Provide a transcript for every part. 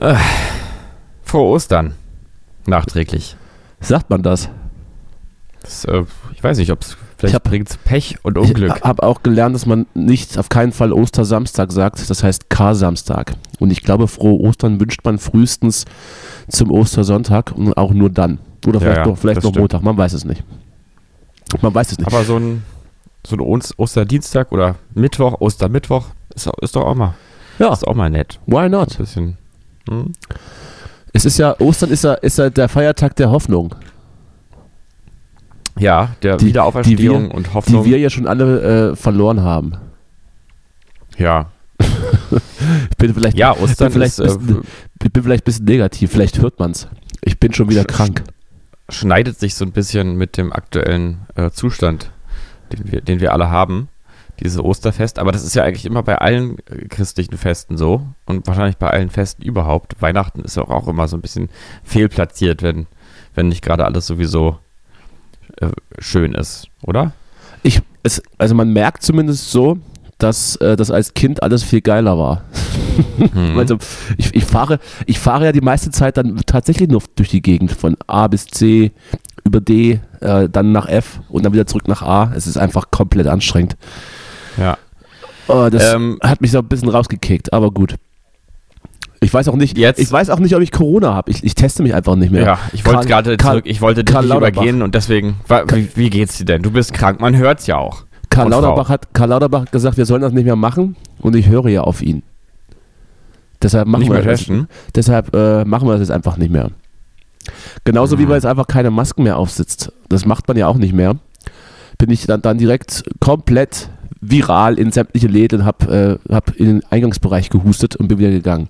Äh, frohe Ostern. Nachträglich. Sagt man das? Das, äh, ich weiß nicht, ob es vielleicht bringt Pech und Unglück. Ich habe auch gelernt, dass man nicht auf keinen Fall Ostersamstag sagt. Das heißt Kar-Samstag. Und ich glaube, frohe Ostern wünscht man frühestens zum Ostersonntag und auch nur dann. Oder Ja, vielleicht ja, noch, vielleicht noch. Montag. Man weiß es nicht. Man weiß es nicht. Aber so ein, so ein Os- Osterdienstag oder Mittwoch, Ostermittwoch, ist, ist doch auch mal, ja, ist auch mal nett. why Ein not? bisschen. Hm? Es ist ja, Ostern ist ja, ist ja der Feiertag der Hoffnung, Ja, der Die- Wiederauferstehung die wir- und Hoffnung. die wir ja schon alle äh, verloren haben. ja. Ich bin vielleicht, ja, Ostern vielleicht ist, äh, ein bisschen- ich bin vielleicht ein bisschen negativ, vielleicht hört man es. Ich bin schon wieder Sch- krank. schneidet sich so ein bisschen mit dem aktuellen äh, Zustand, den wir, den wir alle haben, dieses Osterfest. Aber das ist ja eigentlich immer bei allen äh, christlichen Festen so und wahrscheinlich bei allen Festen überhaupt. Weihnachten ist auch, auch immer so ein bisschen fehlplatziert, wenn, wenn nicht gerade alles sowieso äh, schön ist, oder? Ich, es, also man merkt zumindest so, dass äh, das als Kind alles viel geiler war. Mhm. Also ich, ich, fahre, ich fahre ja die meiste Zeit dann tatsächlich nur durch die Gegend von A bis C über D, äh, dann nach F und dann wieder zurück nach A. Es ist einfach komplett anstrengend. Ja. Oh, das Ähm, hat mich so ein bisschen rausgekickt, aber gut. Ich weiß auch nicht, Jetzt- ich weiß auch nicht, ob ich Corona habe. Ich, ich teste mich einfach nicht mehr. Ja, ich wollte gerade zurück, ich wollte dich Karl nicht Lauterbach. übergehen und deswegen, wie, wie geht's dir denn? Du bist krank, man hört's ja auch. Karl. Lauterbach, hat, Karl Lauterbach hat gesagt, wir sollen das nicht mehr machen und ich höre ja auf ihn. Deshalb machen Nicht wir das. Deshalb äh, machen wir das jetzt einfach nicht mehr. Genauso wie Mhm. man jetzt einfach keine Masken mehr aufsitzt. Das macht man ja auch nicht mehr. Bin ich dann, dann direkt komplett viral in sämtliche Läden, hab, äh, hab in den Eingangsbereich gehustet und bin wieder gegangen.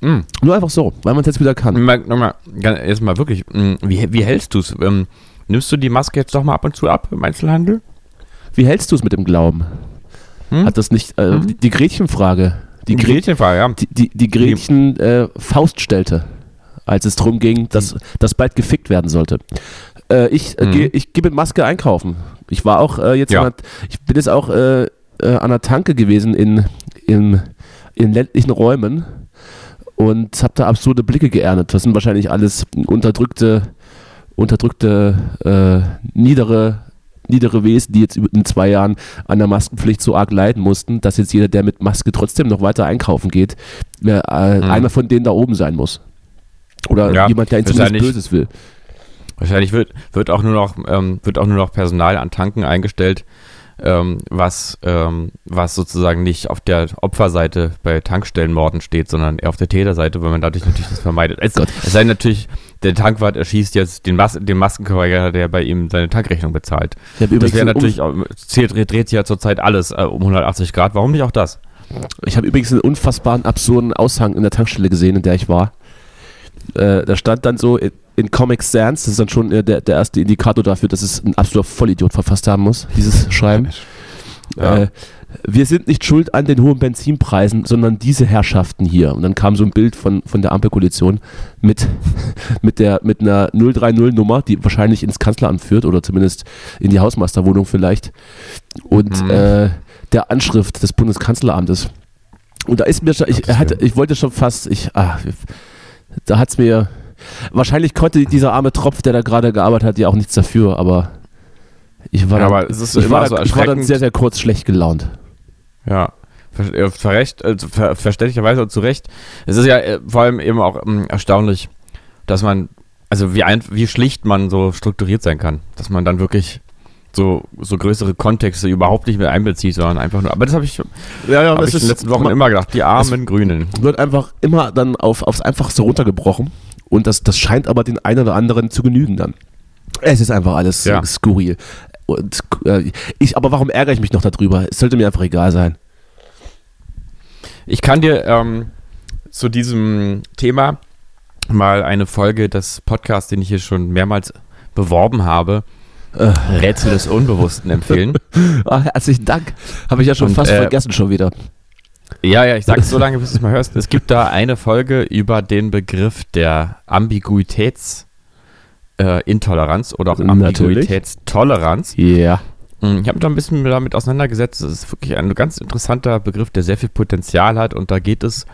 Mhm. Nur einfach so, weil man es jetzt wieder kann. Mal, nochmal, jetzt mal wirklich, mh, wie, wie hältst du es? Ähm, nimmst du die Maske jetzt doch mal ab und zu ab im Einzelhandel? Wie hältst du es mit dem Glauben? Hm? Hat das nicht, äh, Mhm. die, die Gretchenfrage, die, Gre Gretchenfrage, ja. die, die, die Gretchen äh, Faust stellte, als es darum ging, dass, dass bald gefickt werden sollte. Äh, ich äh, Mhm. gehe ich geh mit Maske einkaufen. Ich war auch äh, jetzt, Ja. an ich bin jetzt auch äh, äh, an der Tanke gewesen in, in, in ländlichen Räumen und habe da absurde Blicke geerntet. Das sind wahrscheinlich alles unterdrückte, unterdrückte, äh, niedere, niedere Wesen, die jetzt in zwei Jahren an der Maskenpflicht so arg leiden mussten, dass jetzt jeder, der mit Maske trotzdem noch weiter einkaufen geht, äh, Mhm. einer von denen da oben sein muss. Oder Ja, jemand, der ihn zumindest Böses will. Wahrscheinlich wird, wird, auch nur noch, ähm, wird auch nur noch Personal an Tanken eingestellt, ähm, was, ähm, was sozusagen nicht auf der Opferseite bei Tankstellenmorden steht, sondern eher auf der Täterseite, weil man dadurch natürlich das vermeidet. Es, es sei natürlich, der Tankwart erschießt jetzt den, Mas den Maskenverweigerer, der bei ihm seine Tankrechnung bezahlt. Habe Das wäre natürlich, auch- zählt, dreht, sich ja zurzeit alles äh, um 180 Grad. Warum nicht auch das? ich hab übrigens einen unfassbaren, absurden Aushang in der Tankstelle gesehen, in der ich war. Äh, da stand dann so in, Comic Sans, das ist dann schon äh, der, der erste Indikator dafür, dass es ein absoluter Vollidiot verfasst haben muss, dieses Schreiben. Ja. Äh, wir sind nicht schuld an den hohen Benzinpreisen, sondern diese Herrschaften hier. Und dann kam so ein Bild von, von der Ampelkoalition mit, mit, der, mit einer 030-Nummer, die wahrscheinlich ins Kanzleramt führt oder zumindest in die Hausmeisterwohnung vielleicht. Und Mhm. äh, der Anschrift des Bundeskanzleramtes. Und da ist mir schon, ich, hatte, ich wollte schon fast, ich, ah, da hat es mir, wahrscheinlich konnte dieser arme Tropf, der da gerade gearbeitet hat, ja auch nichts dafür, aber ich war, Ja, dann, aber ist ich war, so dann, ich war dann sehr, sehr kurz schlecht gelaunt. Ja. Ver verrecht, also ver verständlicherweise und zu Recht. Es ist ja äh, vor allem eben auch ähm, erstaunlich, dass man, also wie, ein, wie schlicht man so strukturiert sein kann. Dass man dann wirklich so, so größere Kontexte überhaupt nicht mehr einbezieht, sondern einfach nur. Aber das habe ich, Ja, ja, hab ich in den letzten Wochen man- immer gedacht. Die armen Grünen. wird einfach immer dann auf, aufs Einfachste runtergebrochen und das, das scheint aber den einen oder anderen zu genügen dann. Es ist einfach alles Ja. skurril. Und äh, ich, aber warum ärgere ich mich noch darüber? Es sollte mir einfach egal sein. Ich kann dir ähm, zu diesem Thema mal eine Folge des Podcasts, den ich hier schon mehrmals beworben habe, Äh. Rätsel des Unbewussten empfehlen. Ah, herzlichen Dank. Habe ich ja schon Und, fast äh, vergessen schon wieder. Ja, ja, ich sag's so lange, bis du es mal hörst. Es gibt da eine Folge über den Begriff der Ambiguitätsintoleranz äh, oder auch. Ambiguitätstoleranz. Ja. Mm, Ich habe mich da ein bisschen damit auseinandergesetzt. Das ist wirklich ein ganz interessanter Begriff, der sehr viel Potenzial hat. Und da geht es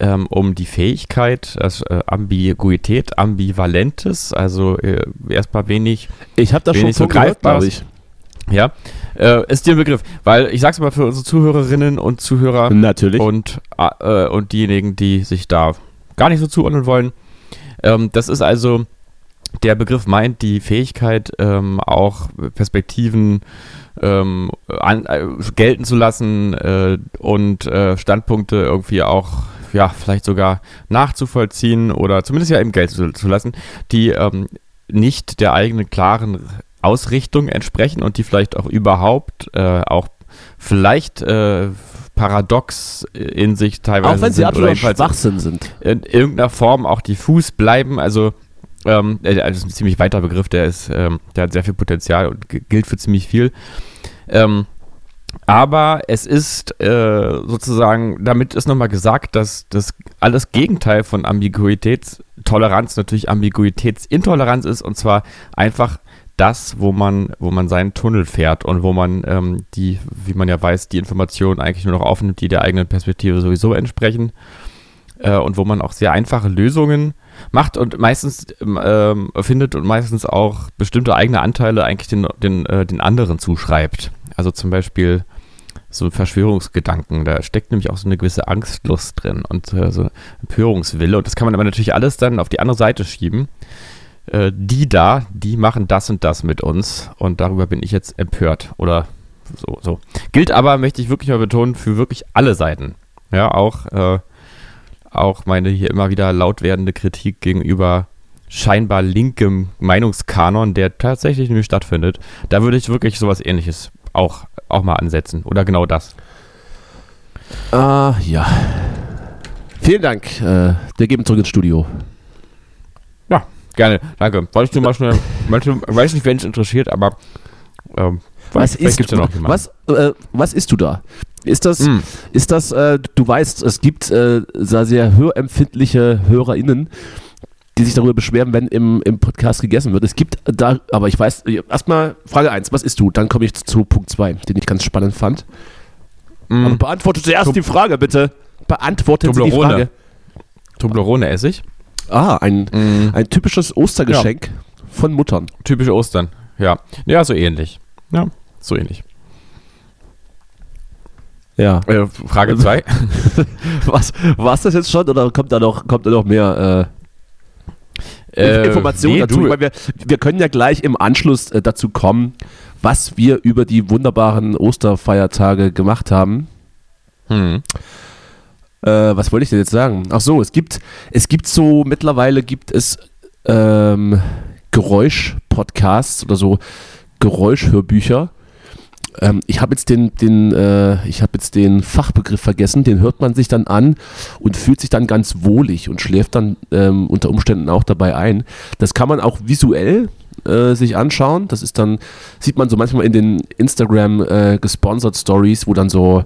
ähm, um die Fähigkeit, das, äh, Ambiguität, Ambivalentes, also äh, erstmal wenig Ich habe das schon so ich. Ja, äh, ist dir ein Begriff, weil ich sag's mal für unsere Zuhörerinnen und Zuhörer Natürlich. und, äh, und diejenigen, die sich da gar nicht so zuordnen wollen. Ähm, das ist also, der Begriff meint die Fähigkeit, ähm, auch Perspektiven ähm, an, äh, gelten zu lassen äh, und äh, Standpunkte irgendwie auch, ja, vielleicht sogar nachzuvollziehen oder zumindest ja eben gelten zu, zu lassen, die ähm, nicht der eigenen klaren Ausrichtung entsprechen und die vielleicht auch überhaupt äh, auch vielleicht äh, paradox in sich teilweise Auch wenn sie sind jedenfalls Schwachsinn sind. in irgendeiner Form auch diffus bleiben. Also ähm, äh, das ist ein ziemlich weiter Begriff, der ist, ähm, der hat sehr viel Potenzial und gilt für ziemlich viel. Ähm, aber es ist äh, sozusagen, damit ist nochmal gesagt, dass das alles Gegenteil von Ambiguitätstoleranz natürlich Ambiguitätsintoleranz ist und zwar einfach das, wo man, wo man seinen Tunnel fährt und wo man ähm, die, wie man ja weiß, die Informationen eigentlich nur noch aufnimmt, die der eigenen Perspektive sowieso entsprechen äh, und wo man auch sehr einfache Lösungen macht und meistens ähm, ähm, findet und meistens auch bestimmte eigene Anteile eigentlich den, den, äh, den anderen zuschreibt. Also zum Beispiel so Verschwörungsgedanken, da steckt nämlich auch so eine gewisse Angstlust drin und äh, so Empörungswille und das kann man aber natürlich alles dann auf die andere Seite schieben. Äh, die da, die machen das und das mit uns und darüber bin ich jetzt empört oder so, so. Gilt aber, möchte ich wirklich mal betonen, für wirklich alle Seiten. Ja, auch äh, auch meine hier immer wieder laut werdende Kritik gegenüber scheinbar linkem Meinungskanon, der tatsächlich nämlich stattfindet, da würde ich wirklich sowas ähnliches auch, auch mal ansetzen. Oder genau das. Ah, ja. Vielen Dank. Äh, wir geben zurück ins Studio. Gerne. Danke. Wolltest du mal schnell, manche, weiß nicht, wen es interessiert, aber ähm, Was ist, gibt's ja noch jemanden. was, äh, was isst du da? Ist das, Mm. ist das, äh, du weißt, es gibt äh, sehr, sehr hörempfindliche HörerInnen, die sich darüber beschweren, wenn im, im Podcast gegessen wird. Es gibt da, aber ich weiß, erstmal Frage 1, was isst du? Dann komme ich zu Punkt 2, den ich ganz spannend fand. Mm, Aber beantworte zuerst Tub- die Frage, bitte. Beantwortet Sie die Toblerone. Frage. Toblerone Essig. Ah, ein, Mm, ein typisches Ostergeschenk von Muttern. typische Ostern. Ja. Ja, so ähnlich. Ja, so ähnlich. Ja. Äh, Frage 2. Was, war's das jetzt schon oder kommt da noch, kommt da noch mehr äh, Informationen dazu? Ich meine, wir, wir können ja gleich im Anschluss äh, dazu kommen, was wir über die wunderbaren Osterfeiertage gemacht haben. Hm. Äh, was wollte ich denn jetzt sagen? Ach so, es gibt, es gibt so, mittlerweile gibt es ähm, Geräusch-Podcasts oder so Geräuschhörbücher. Ähm, ich habe jetzt den, den, äh, ich habe jetzt den Fachbegriff vergessen, den hört man sich dann an und fühlt sich dann ganz wohlig und schläft dann ähm, unter Umständen auch dabei ein. Das kann man auch visuell äh, sich anschauen. Das ist dann, sieht man so manchmal in den Instagram äh, gesponsert Stories, wo dann so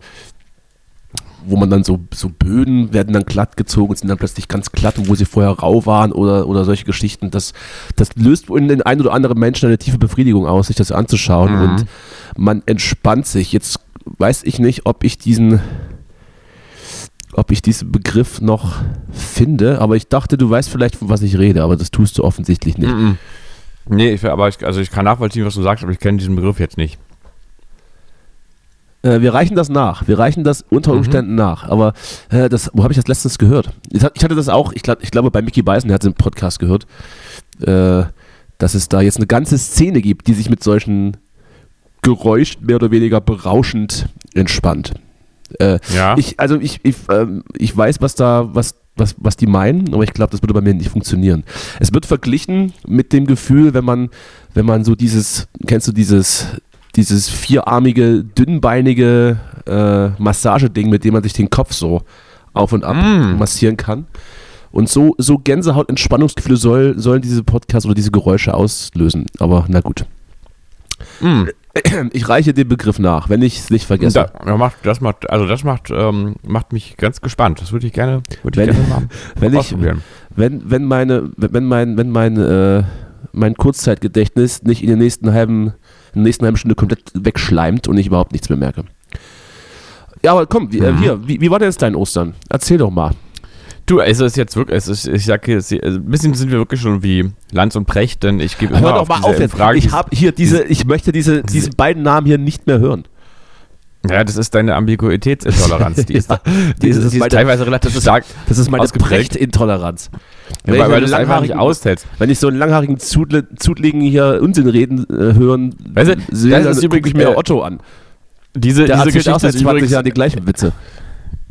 wo man dann so, so Böden werden dann glatt gezogen und sind dann plötzlich ganz glatt, wo sie vorher rau waren oder, oder solche Geschichten. Das, das löst in den ein oder anderen Menschen eine tiefe Befriedigung aus, sich das anzuschauen Mhm. und man entspannt sich. Jetzt weiß ich nicht, ob ich diesen, ob ich diesen Begriff noch finde, aber ich dachte, du weißt vielleicht, von was ich rede, aber das tust du offensichtlich nicht. -mm. Nee, ich, aber ich, also ich kann nachvollziehen, was du sagst, aber ich kenne diesen Begriff jetzt nicht. Äh, wir reichen das nach. Wir reichen das unter Mhm. Umständen nach. Aber äh, das, wo habe ich das letztens gehört? Ich, hat- ich hatte das auch, ich, glaub, ich glaube, bei Mickey Beißen, der hat es im Podcast gehört, äh, dass es da jetzt eine ganze Szene gibt, die sich mit solchen Geräuschen mehr oder weniger berauschend entspannt. Äh, Ja. ich, also ich, ich, ähm, ich weiß, was da, was, was, was die meinen, aber ich glaube, das würde bei mir nicht funktionieren. Es wird verglichen mit dem Gefühl, wenn man, wenn man so dieses, kennst du dieses, dieses vierarmige, dünnbeinige äh, Massageding, mit dem man sich den Kopf so auf und ab Mm. massieren kann. Und so, so Gänsehaut-Entspannungsgefühle soll, sollen diese Podcasts oder diese Geräusche auslösen. Aber na gut. Mm. Ich reiche den Begriff nach, wenn ich es nicht vergesse. Da, ja, macht, das macht, also das macht, ähm, macht mich ganz gespannt. Das würde ich gerne, würde ich Wenn- gerne mal wenn ich, wenn, wenn meine, wenn mein, wenn mein, äh, mein Kurzzeitgedächtnis nicht in der nächsten halben, in der nächsten halben Stunde komplett wegschleimt und ich überhaupt nichts mehr merke. Ja, aber komm, wie, äh, Mhm. hier, wie, wie war denn jetzt dein Ostern? Erzähl doch mal. Du, es ist jetzt wirklich, es ist, ich sage jetzt, also ein bisschen sind wir wirklich schon wie Lanz und Precht, denn ich gebe immer Hör doch mal diese auf jetzt. Fragen, ich habe hier diese, ich möchte diese, diese beiden Namen hier nicht mehr hören. Ja, das ist deine Ambiguitätsintoleranz. Die ist, Ja, die ist, das ist die ist meine- teilweise relativ stark, Das ist meine. Brecht-Intoleranz. weil, ich weil einen du es einfach nicht aushältst. Wenn ich so einen langhaarigen Zudle, Zudligen hier Unsinn reden äh, hören Weißt du, sehe, das dann ist übrigens, äh, Otto an. Diese, Der diese erzählt auch Geschichte seit ist 20 übrigens, Jahren die gleichen Witze.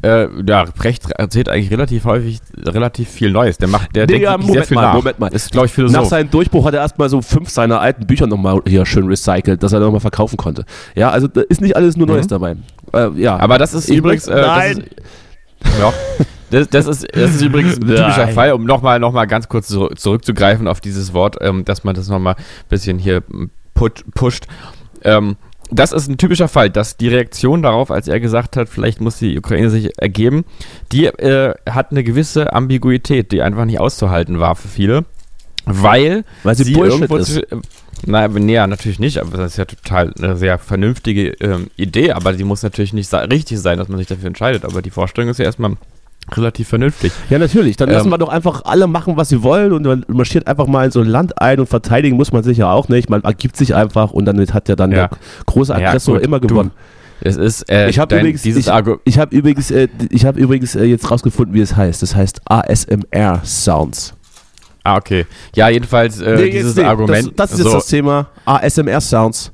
Äh, ja, Precht erzählt eigentlich relativ häufig relativ viel Neues. Der macht, der Nee, denkt wirklich sehr Moment viel mal, nach. Moment mal. Ist, glaube ich, Nach Philosoph. seinem Durchbruch hat er erstmal so fünf seiner alten Bücher nochmal hier schön recycelt, dass er nochmal verkaufen konnte. Ja, also da ist nicht alles nur Neues Mhm. dabei. Äh, ja. Aber das ist übrigens. Äh, Nein. Das ist, ja, das, das, ist, das ist übrigens ein typischer Nein. Fall, um nochmal noch mal ganz kurz zurück, zurückzugreifen auf dieses Wort, ähm, dass man das nochmal ein bisschen hier put, pusht. Ähm, das ist ein typischer Fall, dass die Reaktion darauf, als er gesagt hat, vielleicht muss die Ukraine sich ergeben, die äh, hat eine gewisse Ambiguität, die einfach nicht auszuhalten war für viele. Weil, Weil sie Bullshit irgendwo ist. zwi- Na, nee, ja, natürlich nicht, aber das ist ja total eine sehr vernünftige ähm, Idee, aber die muss natürlich nicht richtig sein, dass man sich dafür entscheidet. Aber die Vorstellung ist ja erstmal relativ vernünftig. Ja, natürlich. Dann Ähm, lassen wir doch einfach alle machen, was sie wollen und man marschiert einfach mal in so ein Land ein und verteidigen muss man sich ja auch nicht. Man ergibt sich einfach und dann hat ja dann Ja. der große Ja, Aggressor gut, immer du- gewonnen. Es ist äh, Ich habe übrigens, dieses ich, Argument. ich hab übrigens, äh, ich hab übrigens äh, jetzt rausgefunden, wie es heißt. Das heißt ASMR Sounds. Ah, okay. Ja, jedenfalls äh, Nee, dieses nee, Argument. Das, das ist so, jetzt das Thema ASMR Sounds.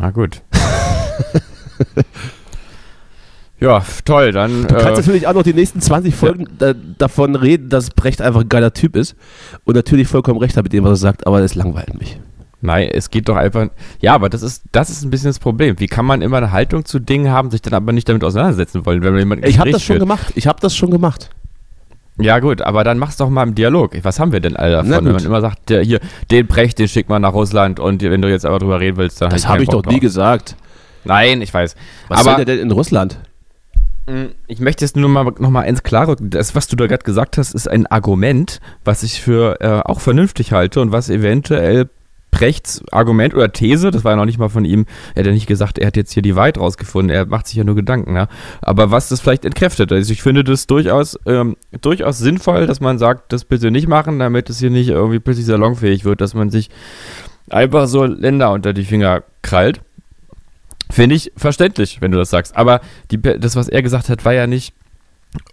Ah, gut. ja, toll, dann. Du kannst äh, natürlich auch noch die nächsten 20 Folgen da, davon reden, dass Brecht einfach ein geiler Typ ist. Und natürlich vollkommen recht hat mit dem, was er sagt, aber das langweilt mich. Nein, es geht doch einfach. Ja, aber das ist, das ist ein bisschen das Problem. Wie kann man immer eine Haltung zu Dingen haben, sich dann aber nicht damit auseinandersetzen wollen, wenn man jemanden Ich habe das schon gemacht. Ich habe das schon gemacht. Ja, gut, aber dann mach's doch mal im Dialog. Was haben wir denn alle davon, wenn man immer sagt, der, hier, den Brecht, den schickt man nach Russland und wenn du jetzt aber drüber reden willst, dann Das hab habe ich keinen doch Bock nie gesagt. Nein, ich weiß. Was aber soll der denn in Russland? Mh, ich möchte jetzt nur mal, noch mal ins Klare rücken. Das, was du da gerade gesagt hast, ist ein Argument, was ich für äh, auch vernünftig halte und was eventuell Brechts Argument oder These, das war ja noch nicht mal von ihm, er hat ja nicht gesagt, er hat jetzt hier die Wahrheit rausgefunden, er macht sich ja nur Gedanken, ja. Aber was das vielleicht entkräftet. Also ich finde das durchaus, ähm, durchaus sinnvoll, dass man sagt, das bitte nicht machen, damit es hier nicht irgendwie plötzlich salonfähig wird, dass man sich einfach so Länder unter die Finger krallt. Finde ich verständlich, wenn du das sagst. Aber die, das, was er gesagt hat, war ja nicht,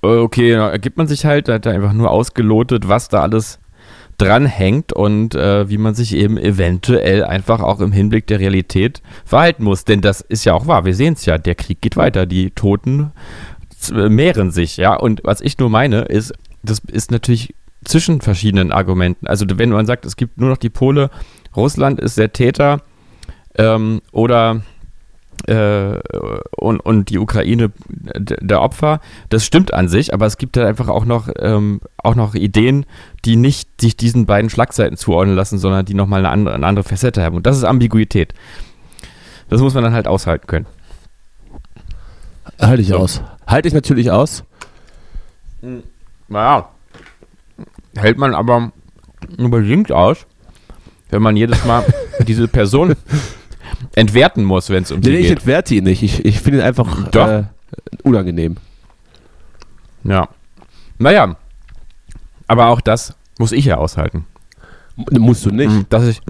äh, okay, da ergibt man sich halt, da hat er einfach nur ausgelotet, was da alles dranhängt und äh, wie man sich eben eventuell einfach auch im Hinblick der Realität verhalten muss. Denn das ist ja auch wahr, wir sehen es ja, der Krieg geht weiter, die Toten äh, mehren sich, ja. Und was ich nur meine, ist, das ist natürlich zwischen verschiedenen Argumenten. Also wenn man sagt, es gibt nur noch die Pole, Russland ist der Täter ähm, oder äh, und, und die Ukraine der Opfer, das stimmt an sich, aber es gibt da einfach auch noch, ähm, auch noch Ideen, die nicht sich diesen beiden Schlagseiten zuordnen lassen, sondern die nochmal eine andere, eine andere Facette haben. Und das ist Ambiguität. Das muss man dann halt aushalten können. Halte ich So. aus. Halte ich natürlich aus. Naja, hält man aber nur bedingt aus, wenn man jedes Mal diese Person entwerten muss, wenn es um Nee, sie nee, ich geht. entwerte ihn nicht. Ich, ich finde ihn einfach äh, unangenehm. Ja. Naja. Aber auch das muss ich ja aushalten. Musst du nicht. Mhm, Dass ich.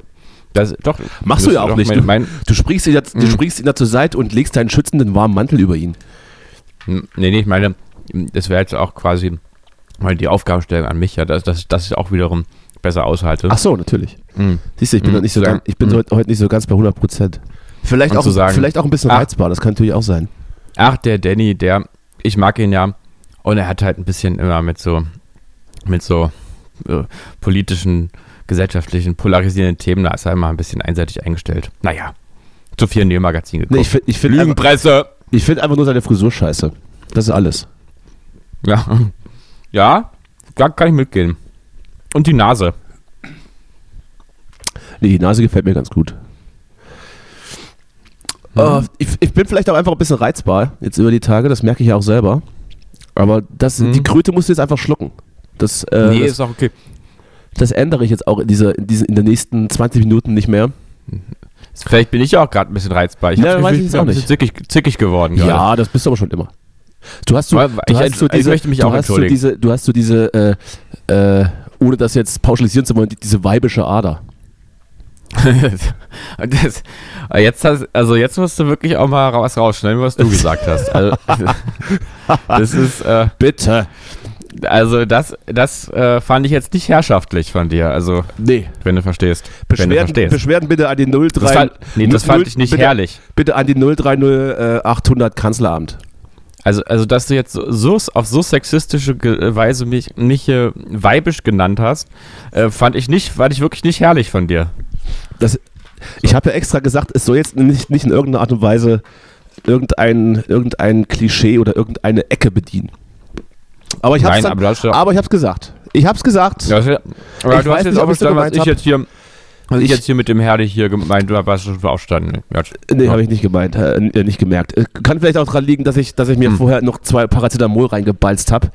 Das, doch. Machst du ja auch nicht. Mein, Du, mein, du, springst ihn du Mhm. springst ihn da zur Seite und legst deinen schützenden warmen Mantel über ihn. nee, nee, ich meine, das wäre jetzt auch quasi mal die Aufgabenstellung an mich, ja, dass, dass ich auch wiederum besser aushalte. Ach so, natürlich. Mhm. Siehst du, ich bin, Mhm, nicht so ganz, ich bin Mhm. heute, nicht so ganz bei 100 Prozent. Vielleicht auch, sagen- vielleicht auch ein bisschen Ach. reizbar, das kann natürlich auch sein. Ach, der Danny, der, ich mag ihn ja. Und er hat halt ein bisschen immer mit so, mit so äh, politischen, gesellschaftlichen, polarisierenden Themen, da ist er immer ein bisschen einseitig eingestellt. Naja, zu viel in dem Magazin geguckt. Nee, ich finde ich find einfach, Lügenpresse! ich find einfach nur seine Frisur scheiße. Das ist alles. Ja. Ja, da kann ich mitgehen. Und die Nase. Nee, die Nase gefällt mir ganz gut. Mhm. Äh, ich, ich bin vielleicht auch einfach ein bisschen reizbar jetzt über die Tage, das merke ich ja auch selber. Aber das, Mhm. die Kröte musst du jetzt einfach schlucken. Das, äh, nee, das, ist auch okay. das ändere ich jetzt auch in, dieser, in, diesen, in den nächsten 20 Minuten nicht mehr. Vielleicht bin ich ja auch gerade ein bisschen reizbar. Ich Ja, hab das weiß Gefühl, ich bin jetzt auch ein bisschen zickig, zickig geworden. gerade. Ja, das bist du aber schon immer. Du hast so, du ich- hast so ich diese, möchte mich du auch hast so entschuldigen. diese, du hast so diese, äh, äh, ohne das jetzt pauschalisieren zu wollen, die- diese weibische Ader. das, jetzt hast, also jetzt musst du wirklich auch mal was rausschneiden, was du gesagt hast. Also, das ist, äh, Bitte. also das, das äh, fand ich jetzt nicht herrschaftlich von dir. Also Nee. wenn du verstehst, wenn du Beschwerden, verstehst. Beschwerden bitte an die 03. Das fand, nee, das null- fand ich nicht bitte, herrlich. Bitte an die 030 äh, 800 Kanzleramt. Also, also dass du jetzt so, so auf so sexistische Ge- Weise mich nicht äh, weibisch genannt hast, äh, fand ich nicht, fand ich wirklich nicht herrlich von dir. Das, ich habe ja extra gesagt, es soll jetzt nicht, nicht in irgendeiner Art und Weise irgendein, irgendein Klischee oder irgendeine Ecke bedienen. Aber ich habe es gesagt. Ich habe es gesagt. Ja, aber Ich du weiß hast jetzt nicht, auch ob so verstanden, was ich jetzt hier, was ich jetzt hier mit dem herrlich hier gemeint, du hast schon verstanden. Ja, Nee, habe ich nicht gemeint, äh, äh, nicht gemerkt. Äh, Kann vielleicht auch daran liegen, dass ich, dass ich mir Hm. vorher noch zwei Paracetamol reingebalzt habe.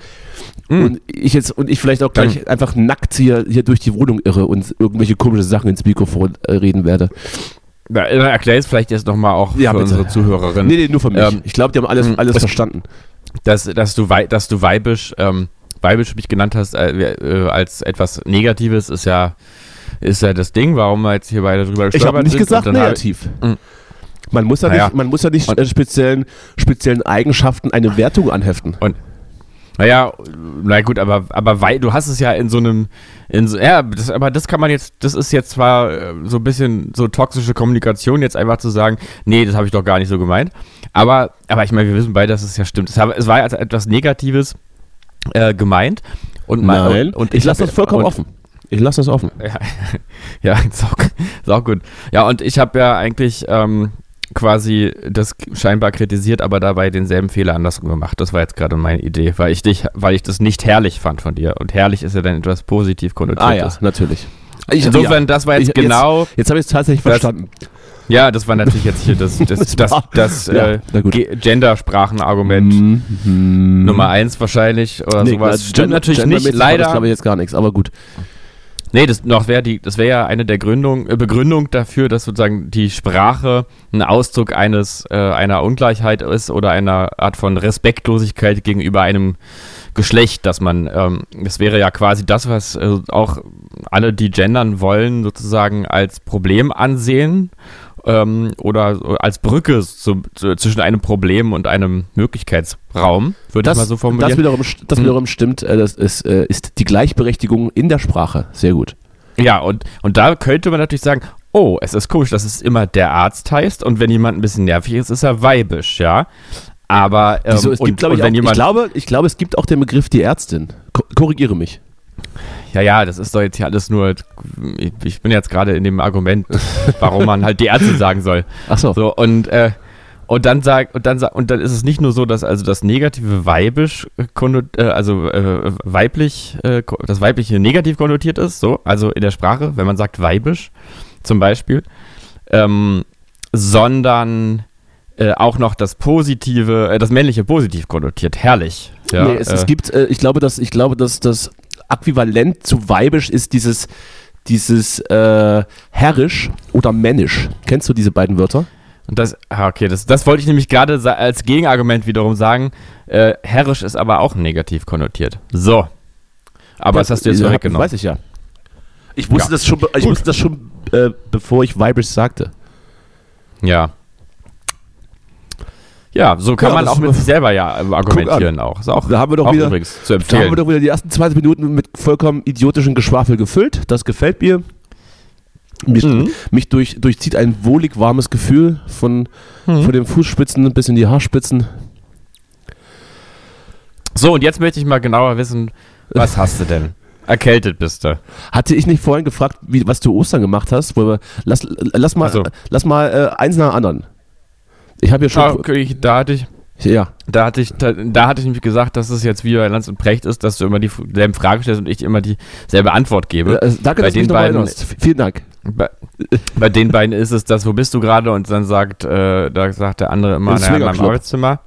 Hm. Und ich jetzt und ich vielleicht auch gleich einfach nackt hier, hier durch die Wohnung irre und irgendwelche komische Sachen ins Mikrofon äh, reden werde. Na, dann erklär es vielleicht jetzt nochmal auch Ja, für bitte. unsere Zuhörerinnen, Nee, nee, nur für mich. Ähm, ich glaube, die haben alles, hm, alles es- verstanden. dass, dass, du, wei- dass du weibisch, ähm, weibisch mich genannt hast äh, äh, als etwas Negatives, ist ja, ist ja das Ding, warum wir jetzt hier beide drüber Ich habe nicht gesagt Und negativ. Hm. Man muss ja Naja. nicht, man muss ja nicht Und- äh, speziellen, speziellen Eigenschaften eine Wertung anheften. Naja, na gut, aber, aber weil, du hast es ja in so einem, in so, ja, das, aber das kann man jetzt, das ist jetzt zwar äh, so ein bisschen so toxische Kommunikation, jetzt einfach zu sagen, nee, das habe ich doch gar nicht so gemeint. Aber, aber ich meine, wir wissen beide, dass es ja stimmt. Es, es war als etwas Negatives äh, gemeint. Und Nein, und, und ich lasse hab- das vollkommen und, offen. Ich lasse das offen. Ja, ja ist, auch, ist auch gut. Ja, und ich habe ja eigentlich ähm, quasi das scheinbar kritisiert, aber dabei denselben Fehler andersrum gemacht. Das war jetzt gerade meine Idee, weil ich dich, weil ich das nicht herrlich fand von dir. Und herrlich ist ja dann etwas positiv konnotiert. Ah ja, natürlich. Ich, Insofern, ja. das war jetzt Ich- genau, Jetzt, jetzt habe ich es tatsächlich Das- verstanden. ja, das war natürlich jetzt hier das, das, Das das, ja, äh, Gendersprachenargument Mhm. Nummer eins wahrscheinlich oder Nee, sowas. na, Stimmt Gender- natürlich gendermäßig nicht, leider. Das glaube ich jetzt gar nichts, aber gut. Nee, das wäre die, das wäre ja eine der Gründung, äh, Begründung dafür, dass sozusagen die Sprache ein Ausdruck eines äh, einer Ungleichheit ist oder einer Art von Respektlosigkeit gegenüber einem Geschlecht, dass man, ähm, das wäre ja quasi das, was äh, auch alle, die gendern wollen, sozusagen als Problem ansehen ähm, oder als Brücke zu, zu, zwischen einem Problem und einem Möglichkeitsraum, würde ich mal so formulieren. das wiederum, das Mhm. wiederum stimmt, äh, das ist, äh, ist die Gleichberechtigung in der Sprache. Sehr gut. Ja, und, und da könnte man natürlich sagen, oh, es ist komisch, dass es immer der Arzt heißt und wenn jemand ein bisschen nervig ist, ist er weibisch, ja. Aber ähm, Wieso, es und, gibt, glaube ich, wenn auch, ich, glaube, ich glaube, es gibt auch den Begriff die Ärztin. Ko korrigiere mich. Ja, ja, das ist doch jetzt hier alles nur, ich, bin jetzt gerade in dem Argument, warum man halt die Ärztin sagen soll. Ach so. So, und, äh, und dann sagt, und dann sagt, und dann ist es nicht nur so, dass also das negative weibisch, äh, äh, also äh, weiblich, äh, das weibliche negativ konnotiert ist, so, also in der Sprache, wenn man sagt weibisch, zum Beispiel, ähm, sondern äh, auch noch das positive, äh, das männliche positiv konnotiert, herrlich. Ja, nee, es, äh, es gibt, äh, ich glaube, dass, ich glaube, dass das Äquivalent zu weibisch ist dieses, dieses äh, herrisch oder männisch. Kennst du diese beiden Wörter? Und das, ah, okay, das, das wollte ich nämlich gerade als Gegenargument wiederum sagen. Äh, herrisch ist aber auch negativ konnotiert. So. Aber ja, das hast du jetzt ja, weggenommen. Weiß ich ja. Ich wusste ja. das schon, ich wusste das schon äh, bevor ich Vibers sagte. Ja. Ja, so kann ja, man auch mit sich selber ja argumentieren auch. Ist auch, da haben wir doch wieder, übrigens zu empfehlen. Da haben wir doch wieder die ersten 20 Minuten mit vollkommen idiotischen Geschwafel gefüllt. Das gefällt mir. Mich, mhm. mich durch, durchzieht ein wohlig warmes Gefühl von, mhm. von den Fußspitzen bis in die Haarspitzen. So, und jetzt möchte ich mal genauer wissen, was hast du denn? Erkältet bist du. Hatte ich nicht vorhin gefragt, wie, was du Ostern gemacht hast? lass, lass mal, so. lass mal äh, eins nach anderen. Ich habe ja schon. Ah, okay, da hatte ich. Ja. Da hatte ich, da, da, hatte ich nämlich gesagt, dass es jetzt wie bei Lanz und Precht ist, dass du immer dieselben Fragen stellst und ich immer dieselbe Antwort gebe. Äh, danke, bei dass den beiden. Vielen Dank. Bei, bei, den beiden ist es das, wo bist du gerade? Und dann sagt, äh, da sagt der andere immer, naja, in meinem Arbeitszimmer.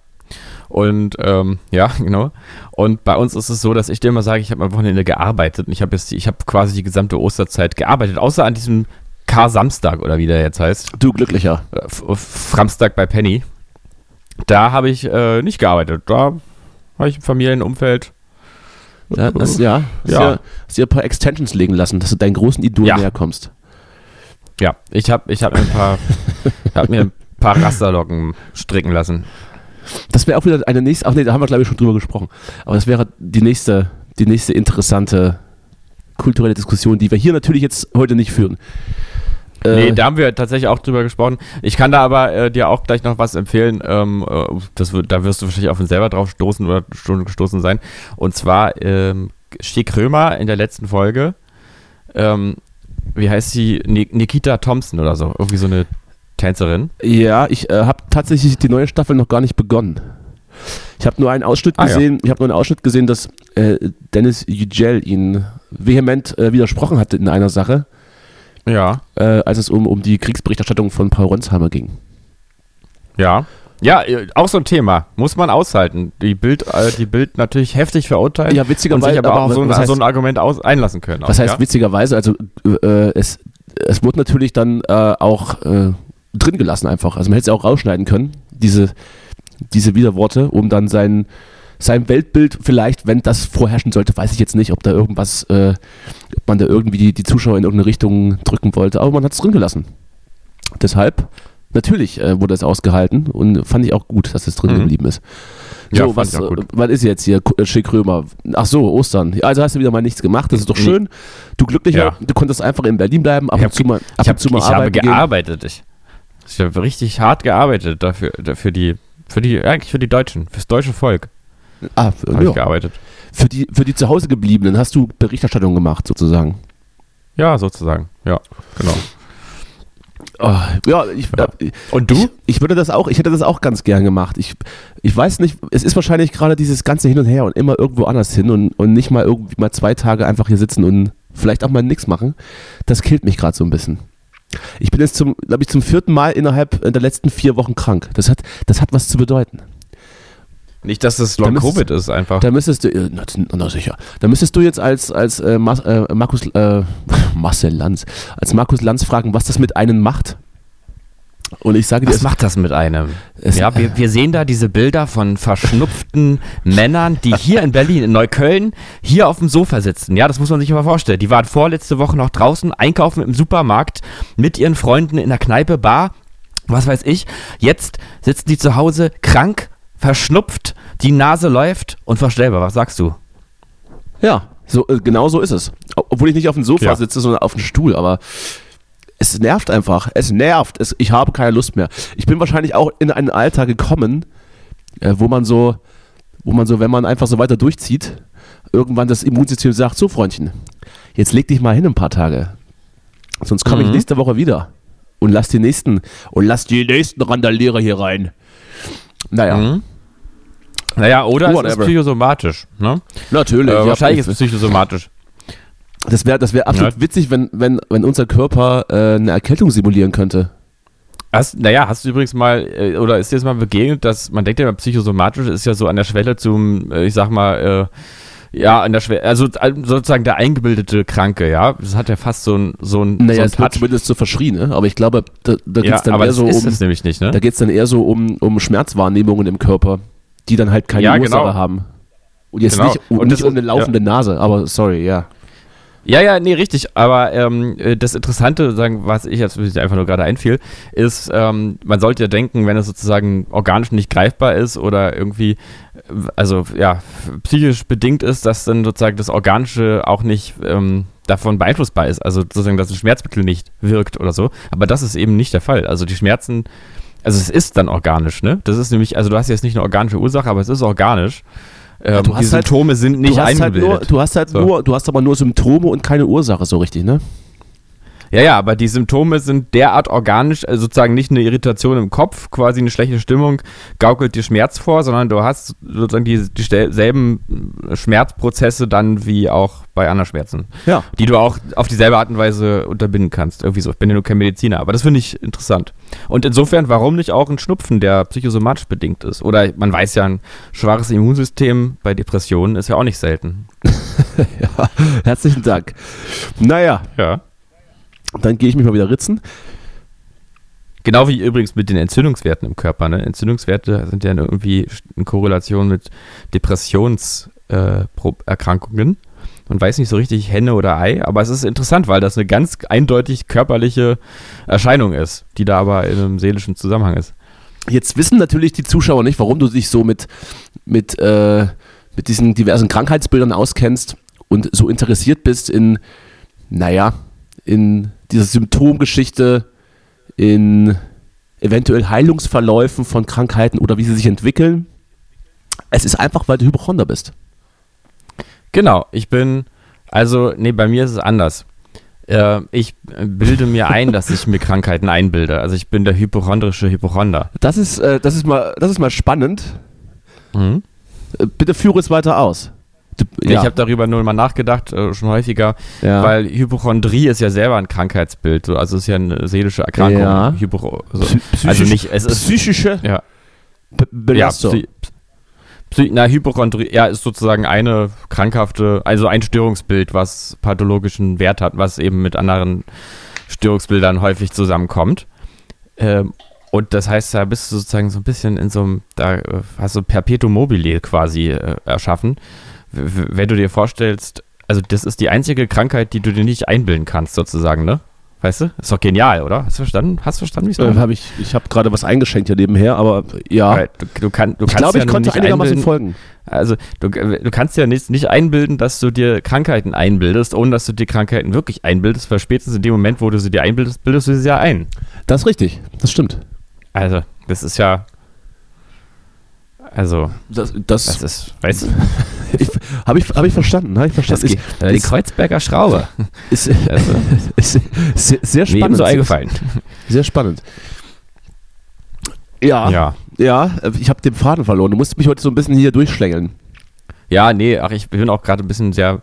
Und ähm, ja, genau. Und bei uns ist es so, dass ich dir immer sage, ich habe am Wochenende gearbeitet und ich habe jetzt, ich habe quasi die gesamte Osterzeit gearbeitet, außer an diesem Kar-Samstag oder wie der jetzt heißt. Du glücklicher. Äh, Framstag bei Penny. Da habe ich äh, nicht gearbeitet. Da habe ich im Familienumfeld. Ja, das, ja, hast ja. ja, hast dir ein paar Extensions legen lassen, dass du deinen großen Idol ja. näher kommst. Ja, ich habe ich hab mir ein paar, hab mir ein paar Rasterlocken stricken lassen. Das wäre auch wieder eine nächste, ach nee, da haben wir glaube ich schon drüber gesprochen. Aber das wäre die nächste, die nächste interessante kulturelle Diskussion, die wir hier natürlich jetzt heute nicht führen. Äh, nee, da haben wir tatsächlich auch drüber gesprochen. Ich kann da aber äh, dir auch gleich noch was empfehlen. Ähm, äh, das da wirst du wahrscheinlich auf uns selber drauf stoßen oder schon gestoßen sein. Und zwar ähm, Schick Römer in der letzten Folge. Ähm, wie heißt sie? Nikita Thompson oder so. Irgendwie so eine Tänzerin. Ja, ich äh, habe tatsächlich die neue Staffel noch gar nicht begonnen. Ich habe nur einen Ausschnitt ah, gesehen, ja. ich habe nur einen Ausschnitt gesehen, dass äh, Dennis Yücel ihn vehement äh, widersprochen hatte in einer Sache. Ja. Äh, als es um, um die Kriegsberichterstattung von Paul Ronsheimer ging. Ja. Ja, äh, auch so ein Thema. Muss man aushalten. Die Bild, äh, die Bild natürlich heftig verurteilt. Ja, witzigerweise. Und sich aber, aber auch so ein, heißt, so ein, Argument aus, einlassen können. Was auch, heißt ja? witzigerweise? Also, äh, es, es wurde natürlich dann äh, auch äh, drin gelassen einfach. Also, man hätte es auch rausschneiden können, diese, diese Widerworte, um dann sein, sein Weltbild vielleicht, wenn das vorherrschen sollte, weiß ich jetzt nicht, ob da irgendwas, äh, ob man da irgendwie die, die Zuschauer in irgendeine Richtung drücken wollte, aber man hat es drin gelassen. Deshalb, natürlich äh, wurde es ausgehalten und fand ich auch gut, dass es drin mhm. geblieben ist. So, ja, was, äh, was ist jetzt hier, äh, Schick Römer? Ach so, Ostern. Also hast du wieder mal nichts gemacht, das ist doch schön. Du glücklicher, ja. du konntest einfach in Berlin bleiben, ab und zu mal, ab ich hab, zu mal ich arbeiten. Ich habe gearbeitet. Ich, ich habe richtig hart gearbeitet dafür, dafür die, für die, eigentlich für die Deutschen, fürs deutsche Volk. Ah, habe ja. ich gearbeitet. Für die, für die zu Hause gebliebenen hast du Berichterstattung gemacht, sozusagen. Ja, sozusagen. Ja, genau. Oh, ja, ich, ja. Äh, Und du? Ich, ich, würde das auch, ich hätte das auch ganz gern gemacht. Ich, ich weiß nicht, es ist wahrscheinlich gerade dieses ganze Hin und Her und immer irgendwo anders hin und, und nicht mal irgendwie mal zwei Tage einfach hier sitzen und vielleicht auch mal nichts machen. Das killt mich gerade so ein bisschen. Ich bin jetzt zum, glaube ich, zum vierten Mal innerhalb der letzten vier Wochen krank. Das hat, das hat was zu bedeuten. Nicht, dass es Long Covid ist einfach. Da müsstest du, äh, na, na, sicher, da müsstest du jetzt als, als äh, Mas, äh, Markus, äh, Marcel Lanz, als Markus Lanz fragen, was das mit einem macht. Und ich sage dir, was macht das mit einem? Ja, wir, wir sehen da diese Bilder von verschnupften Männern, die hier in Berlin, in Neukölln, hier auf dem Sofa sitzen. Ja, das muss man sich mal vorstellen. Die waren vorletzte Woche noch draußen einkaufen im Supermarkt mit ihren Freunden in der Kneipe, Bar, was weiß ich. Jetzt sitzen die zu Hause krank, verschnupft, die Nase läuft und verstellbar. Was sagst du? Ja, so, äh, genau so ist es. Obwohl ich nicht auf dem Sofa ja. sitze, sondern auf dem Stuhl, aber es nervt einfach. Es nervt. Es, ich habe keine Lust mehr. Ich bin wahrscheinlich auch in einen Alter gekommen, äh, wo man so, wo man so, wenn man einfach so weiter durchzieht, irgendwann das Immunsystem sagt, so Freundchen, jetzt leg dich mal hin ein paar Tage. Sonst komme mhm. ich nächste Woche wieder. Und lass die nächsten, und lass die nächsten Randalierer hier rein. Naja. Mhm. Naja, oder Whatever. es ist psychosomatisch. Ne? Natürlich. Äh, wahrscheinlich ist es psychosomatisch. Das wäre das wär absolut ja. witzig, wenn, wenn, wenn unser Körper äh, eine Erkältung simulieren könnte. Hast, naja, hast du übrigens mal, äh, oder ist dir das mal begegnet, dass man denkt ja, psychosomatisch ist ja so an der Schwelle zum, äh, ich sag mal, Ja, in der Schwer also äh, sozusagen der eingebildete Kranke, ja. Das hat ja fast so ein so ein Naja, so es wird zumindest so verschrien, ne? aber ich glaube, da, da geht ja, es dann aber eher so um. nämlich nicht, ne? Da geht es dann eher so um, um Schmerzwahrnehmungen im Körper, die dann halt keine Ja, Ursache genau. haben. Und jetzt Genau. nicht, Und und das nicht um eine laufende Nase, aber sorry, ja. Ja, ja, nee, richtig. Aber ähm, äh, das Interessante, sagen, was ich jetzt einfach nur gerade einfiel, ist, ähm, man sollte ja denken, wenn es sozusagen organisch nicht greifbar ist oder irgendwie, also ja, psychisch bedingt ist, dass dann sozusagen das Organische auch nicht ähm, davon beeinflussbar ist. Also sozusagen, dass ein Schmerzmittel nicht wirkt oder so. Aber das ist eben nicht der Fall. Also die Schmerzen, also es ist dann organisch, ne? Das ist nämlich, also du hast jetzt nicht eine organische Ursache, aber es ist organisch. Ähm, du hast die halt- Symptome sind nicht du hast halt eingebildet. nur, du hast halt So. nur, du hast aber nur Symptome und keine Ursache so richtig, ne? Ja, ja, aber die Symptome sind derart organisch, also sozusagen nicht eine Irritation im Kopf, quasi eine schlechte Stimmung gaukelt dir Schmerz vor, sondern du hast sozusagen die, dieselben Schmerzprozesse dann wie auch bei anderen Schmerzen, Ja. die du auch auf dieselbe Art und Weise unterbinden kannst. Irgendwie so. Ich bin ja nur kein Mediziner, aber das finde ich interessant. Und insofern, warum nicht auch ein Schnupfen, der psychosomatisch bedingt ist? Oder man weiß ja, ein schwaches Immunsystem bei Depressionen ist ja auch nicht selten. ja. Herzlichen Dank. Naja, Ja. Dann gehe ich mich mal wieder ritzen. Genau wie übrigens mit den Entzündungswerten im Körper. Ne? Entzündungswerte sind ja irgendwie in Korrelation mit Depressionserkrankungen. Äh. Man weiß nicht so richtig Henne oder Ei, aber es ist interessant, weil das eine ganz eindeutig körperliche Erscheinung ist, die da aber in einem seelischen Zusammenhang ist. Jetzt wissen natürlich die Zuschauer nicht, warum du dich so mit, mit, äh, mit diesen diversen Krankheitsbildern auskennst und so interessiert bist in, naja, in dieser Symptomgeschichte, in eventuell Heilungsverläufen von Krankheiten oder wie sie sich entwickeln. Es ist einfach, weil du Hypochonder bist. Genau, ich bin, also, nee, bei mir ist es anders. Äh, ich bilde mir ein, dass ich mir Krankheiten einbilde. Also ich bin der hypochondrische Hypochonder. Das ist, äh, das ist, mal, das ist mal spannend. Mhm. Äh, Bitte führe es weiter aus. Du, Ich habe darüber nur mal nachgedacht, äh, schon häufiger, ja. weil Hypochondrie ist ja selber ein Krankheitsbild, so, also es ist ja eine seelische Erkrankung. Ja. Hypo, Also psychisch- nicht, es ist psychische ja, Be Belastung. Ja, Psy, Psy, na, Hypochondrie, ja, ist sozusagen eine krankhafte, also ein Störungsbild, was pathologischen Wert hat, was eben mit anderen Störungsbildern häufig zusammenkommt. Ähm, und das heißt, da bist du sozusagen so ein bisschen in so einem, da äh, hast du Perpetuum mobile quasi äh, erschaffen. Wenn du dir vorstellst, also das ist die einzige Krankheit, die du dir nicht einbilden kannst, sozusagen, ne? Weißt du? Ist doch genial, oder? Hast du verstanden? Hast du verstanden, wie ich es Äh, hab ich ich habe gerade was eingeschenkt hier nebenher, aber ja. Du, du, kann, du ich glaube, ja ich konnte nicht einigermaßen folgen. Also, du, du kannst ja nicht, nicht einbilden, dass du dir Krankheiten einbildest, ohne dass du dir Krankheiten wirklich einbildest, weil spätestens in dem Moment, wo du sie dir einbildest, bildest du sie ja ein. Das ist richtig, das stimmt. Also, das ist ja. Also, Das, das, das ist, weißt du, habe ich, hab ich verstanden. Hab ich das verstanden. geht, äh, die ist, Kreuzberger Schraube. ist, ist, Also, ist, sehr, sehr mir spannend. ebenso eingefallen. Sehr spannend. Ja, ja, Ja. äh, ich habe den Faden verloren. Du musst mich heute so ein bisschen hier durchschlängeln. Ja, nee, ach, ich bin auch gerade ein bisschen sehr,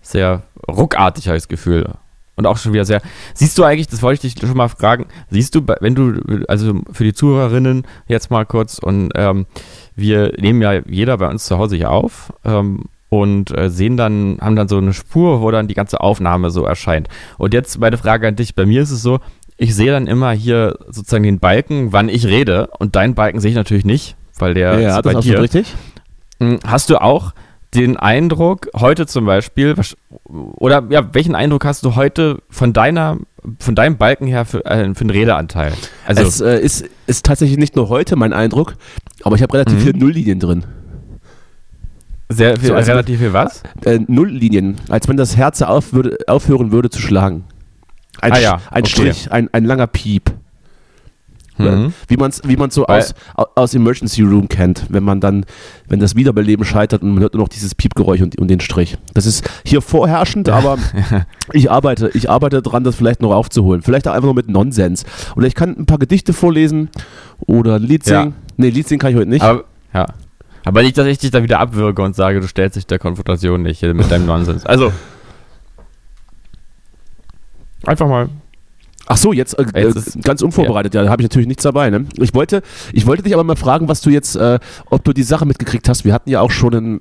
sehr ruckartig, habe ich das Gefühl. Und auch schon wieder sehr. Siehst du eigentlich, das wollte ich dich schon mal fragen, siehst du, wenn du, also für die Zuhörerinnen jetzt mal kurz, und ähm, wir nehmen ja jeder bei uns zu Hause hier auf ähm, und äh, sehen dann, haben dann so eine Spur, wo dann die ganze Aufnahme so erscheint. Und jetzt meine Frage an dich, bei mir ist es so, ich sehe dann immer hier sozusagen den Balken, wann ich rede, und deinen Balken sehe ich natürlich nicht, weil der ist das bei ist absolut dir. richtig. Mm, Hast du auch den Eindruck, heute zum Beispiel, oder ja, welchen Eindruck hast du heute von deiner, von deinem Balken her für, äh, für einen Redeanteil? Also, es äh, ist, ist tatsächlich nicht nur heute mein Eindruck, aber ich habe relativ Mhm. viele Nulllinien drin. Sehr viel, so, also- relativ viel was? Äh, Nulllinien, als wenn das Herz auf würde, aufhören würde zu schlagen. Ein, Ah ja, ein okay. Strich, ein, ein langer Piep. Mhm. Wie man es wie man's so Weil- aus, au- aus Emergency Room kennt, wenn man dann, wenn das Wiederbeleben scheitert und man hört nur noch dieses Piepgeräusch und, und den Strich. Das ist hier vorherrschend, aber ich arbeite, ich arbeite dran, das vielleicht noch aufzuholen. Vielleicht auch einfach nur mit Nonsens. Oder ich kann ein paar Gedichte vorlesen oder ein Lied Ja. singen. Nee, Lied singen kann ich heute nicht. Aber, ja. Aber nicht, dass ich dich da wieder abwürge und sage, du stellst dich der Konfrontation nicht mit deinem Nonsens. Also, einfach mal. Ach so, jetzt, äh, Jetzt äh, ist- ganz unvorbereitet, ja, da habe ich natürlich nichts dabei. Ne? Ich, wollte, ich wollte dich aber mal fragen, was du jetzt, äh, ob du die Sache mitgekriegt hast. Wir hatten ja auch schon einen,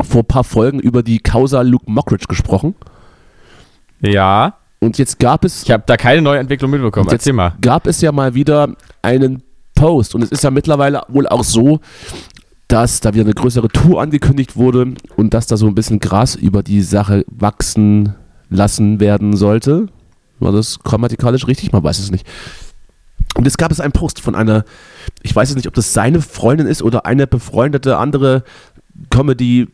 vor ein paar Folgen über die Causa Luke Mockridge gesprochen. Ja. Und jetzt gab es. Ich habe da keine neue Entwicklung mitbekommen. Jetzt Erzähl mal. gab es ja mal wieder einen Post. Und es ist ja mittlerweile wohl auch so, dass da wieder eine größere Tour angekündigt wurde und dass da so ein bisschen Gras über die Sache wachsen lassen werden sollte. War das grammatikalisch richtig? Man weiß es nicht. Und es gab es einen Post von einer, ich weiß jetzt nicht, ob das seine Freundin ist oder eine befreundete andere Comedy-Frau.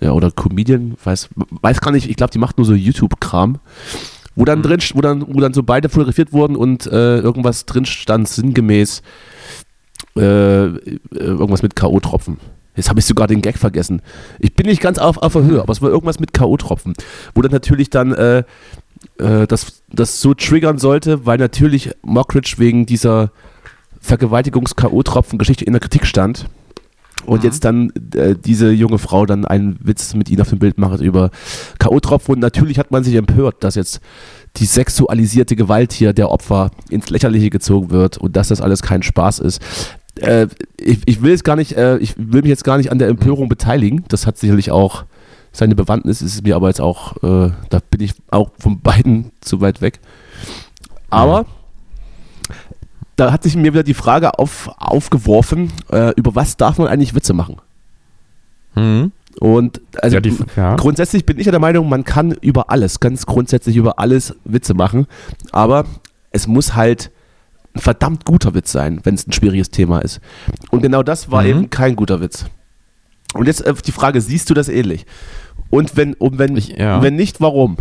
ja, oder Comedian, weiß, weiß gar nicht, ich glaube, die macht nur so YouTube-Kram. Wo dann drin, wo dann, wo dann so beide fotografiert wurden und äh, irgendwas drin stand, sinngemäß äh, irgendwas mit K.O.-Tropfen. Jetzt habe ich sogar den Gag vergessen. Ich bin nicht ganz auf, auf der Höhe, aber es war irgendwas mit K.O.-Tropfen. Wo dann natürlich dann äh, äh, das, das so triggern sollte, weil natürlich Mockridge wegen dieser Vergewaltigungs-K.O.-Tropfen-Geschichte in der Kritik stand. Und jetzt dann äh, diese junge Frau dann einen Witz mit ihnen auf dem Bild macht über K.O.-Tropfen. Und natürlich hat man sich empört, dass jetzt die sexualisierte Gewalt hier der Opfer ins Lächerliche gezogen wird und dass das alles kein Spaß ist. Äh, ich, ich will jetzt gar nicht, äh, ich will mich jetzt gar nicht an der Empörung beteiligen. Das hat sicherlich auch seine Bewandtnis, ist es mir aber jetzt auch, äh, da bin ich auch von beiden zu weit weg. Aber da hat sich mir wieder die Frage auf, aufgeworfen, äh, über was darf man eigentlich Witze machen? Mhm. Und also Ja, die- ja. grundsätzlich bin ich ja der Meinung, man kann über alles, ganz grundsätzlich über alles Witze machen, aber es muss halt ein verdammt guter Witz sein, wenn es ein schwieriges Thema ist. Und genau das war Mhm. eben kein guter Witz. Und jetzt äh, die Frage, siehst du das ähnlich? Und wenn, und wenn, Ich- ja. wenn nicht, warum?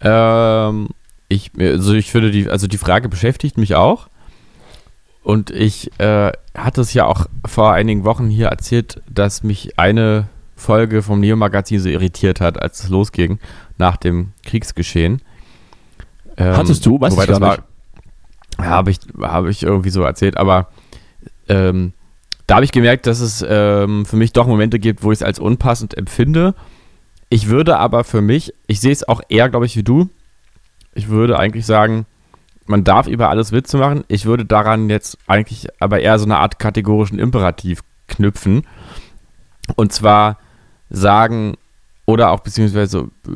Ähm, ich, also ich finde, die, also die Frage beschäftigt mich auch. Und ich äh, hatte es ja auch vor einigen Wochen hier erzählt, dass mich eine Folge vom Neo-Magazin so irritiert hat, als es losging, nach dem Kriegsgeschehen. Ähm, Hattest du? Weiß wobei ich das war, nicht. Habe ich, hab ich irgendwie so erzählt, aber ähm, da habe ich gemerkt, dass es ähm, für mich doch Momente gibt, wo ich es als unpassend empfinde. Ich würde aber für mich, ich sehe es auch eher, glaube ich, wie du. Ich würde eigentlich sagen, man darf über alles Witze machen. Ich würde daran jetzt eigentlich aber eher so eine Art kategorischen Imperativ knüpfen. Und zwar sagen, oder auch beziehungsweise äh,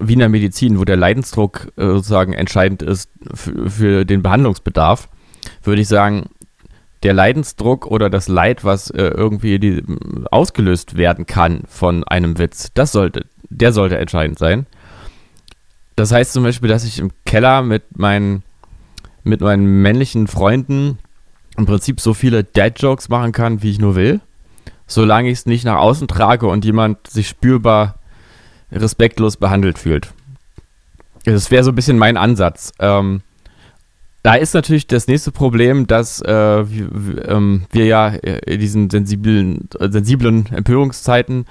wie in der Medizin, wo der Leidensdruck äh, sozusagen entscheidend ist für, den Behandlungsbedarf, würde ich sagen, der Leidensdruck oder das Leid, was äh, irgendwie die, ausgelöst werden kann von einem Witz, das sollte, der sollte entscheidend sein. Das heißt zum Beispiel, dass ich im Keller mit meinen, mit meinen männlichen Freunden im Prinzip so viele Dad-Jokes machen kann, wie ich nur will, solange ich es nicht nach außen trage und jemand sich spürbar respektlos behandelt fühlt. Das wäre so ein bisschen mein Ansatz. Ähm, da ist natürlich das nächste Problem, dass äh, wir, ähm, wir ja in diesen sensiblen, äh, sensiblen Empörungszeiten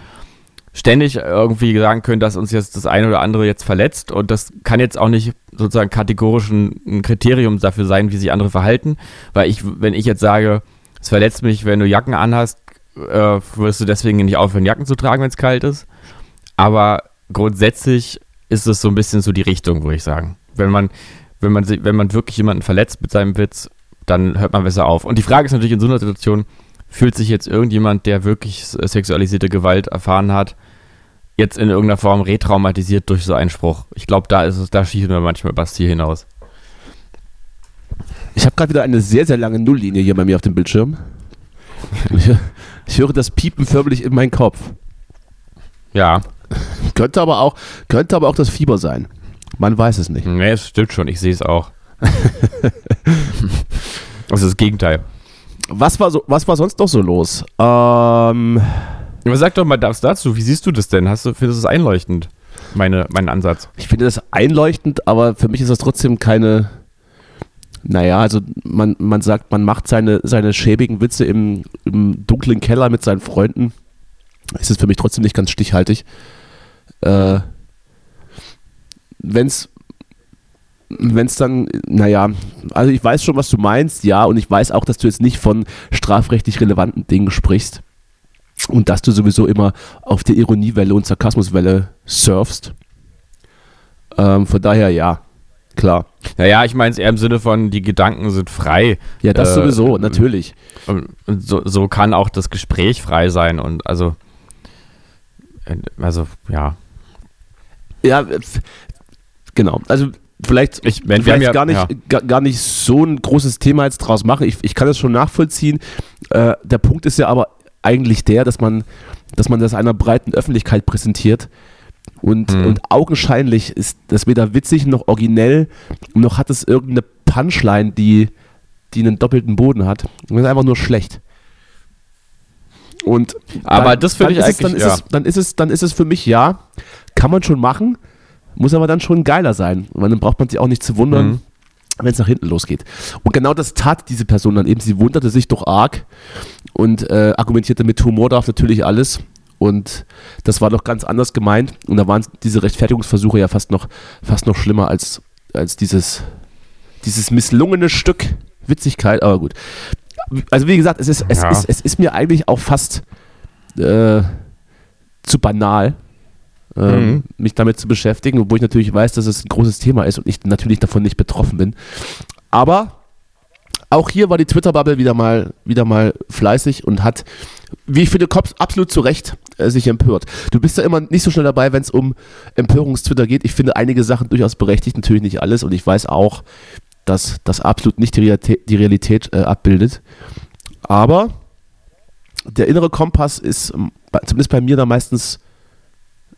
ständig irgendwie sagen können, dass uns jetzt das eine oder andere jetzt verletzt und das kann jetzt auch nicht sozusagen kategorisch ein Kriterium dafür sein, wie sich andere verhalten, weil ich, wenn ich jetzt sage, es verletzt mich, wenn du Jacken anhast, äh, wirst du deswegen nicht aufhören, Jacken zu tragen, wenn es kalt ist, aber grundsätzlich ist es so ein bisschen so die Richtung, würde ich sagen. Wenn man, wenn man, wenn man wirklich jemanden verletzt mit seinem Witz, dann hört man besser auf. Und die Frage ist natürlich in so einer Situation, fühlt sich jetzt irgendjemand, der wirklich sexualisierte Gewalt erfahren hat, jetzt in irgendeiner Form retraumatisiert durch so einen Spruch? Ich glaube, da ist es, da schießen wir manchmal Basti hinaus. Ich habe gerade wieder eine sehr, sehr lange Nulllinie hier bei mir auf dem Bildschirm. Ich, höre das Piepen förmlich in meinen Kopf. Ja, Könnte aber auch, könnte aber auch das Fieber sein. Man weiß es nicht. nee, es stimmt schon, ich sehe es auch. das ist das Gegenteil. Was war, so, was war sonst noch so los? Ähm, Aber sag doch mal das dazu, wie siehst du das denn? Hast du, findest du es einleuchtend, meine, mein Ansatz? ich finde das einleuchtend, aber für mich ist das trotzdem keine. Naja, also man, man sagt, man macht seine, seine schäbigen Witze im, im dunklen Keller mit seinen Freunden. Ist es für mich trotzdem nicht ganz stichhaltig. Äh, wenn es dann, naja, also ich weiß schon, was du meinst, ja, und ich weiß auch, dass du jetzt nicht von strafrechtlich relevanten Dingen sprichst und dass du sowieso immer auf der Ironiewelle und Sarkasmuswelle surfst. Ähm, von daher ja. Klar. Naja, ich meine es eher im Sinne von, die Gedanken sind frei. Ja, das Äh, sowieso, natürlich. Und und so, so kann auch das Gespräch frei sein und also, äh, also ja. Ja, äh, genau. Also vielleicht, Ich- wenn wir vielleicht ja- gar, nicht, ja. gar, gar nicht so ein großes Thema jetzt draus machen. Ich, ich kann das schon nachvollziehen. Äh, der Punkt ist ja aber eigentlich der, dass man, dass man das einer breiten Öffentlichkeit präsentiert. Und, Mhm. und augenscheinlich ist das weder witzig noch originell, noch hat es irgendeine Punchline, die, die einen doppelten Boden hat. Und das ist einfach nur schlecht. Und Aber dann- das finde ich ist es, dann, eigentlich, ist ja. es, dann ist es, dann ist es für mich ja, kann man schon machen, muss aber dann schon geiler sein. Weil dann braucht man sich auch nicht zu wundern, Mhm. wenn es nach hinten losgeht. Und genau das tat diese Person dann eben. Sie wunderte sich doch arg und äh, argumentierte mit Humor darf natürlich alles. Und das war doch ganz anders gemeint. Und da waren diese Rechtfertigungsversuche ja fast noch, fast noch schlimmer als, als dieses, dieses misslungene Stück Witzigkeit. Aber gut. Also wie gesagt, es ist, es Ja. ist, es ist mir eigentlich auch fast äh, zu banal, ähm, Mhm. mich damit zu beschäftigen, obwohl ich natürlich weiß, dass es ein großes Thema ist und ich natürlich davon nicht betroffen bin. Aber auch hier war die Twitter-Bubble wieder mal, wieder mal fleißig und hat, wie ich finde, Kops absolut zu Recht äh, sich empört. Du bist ja immer nicht so schnell dabei, wenn es um Empörungstwitter geht. Ich finde einige Sachen durchaus berechtigt, natürlich nicht alles und ich weiß auch, dass das absolut nicht die Realität, die Realität äh, abbildet. Aber der innere Kompass ist zumindest bei mir da meistens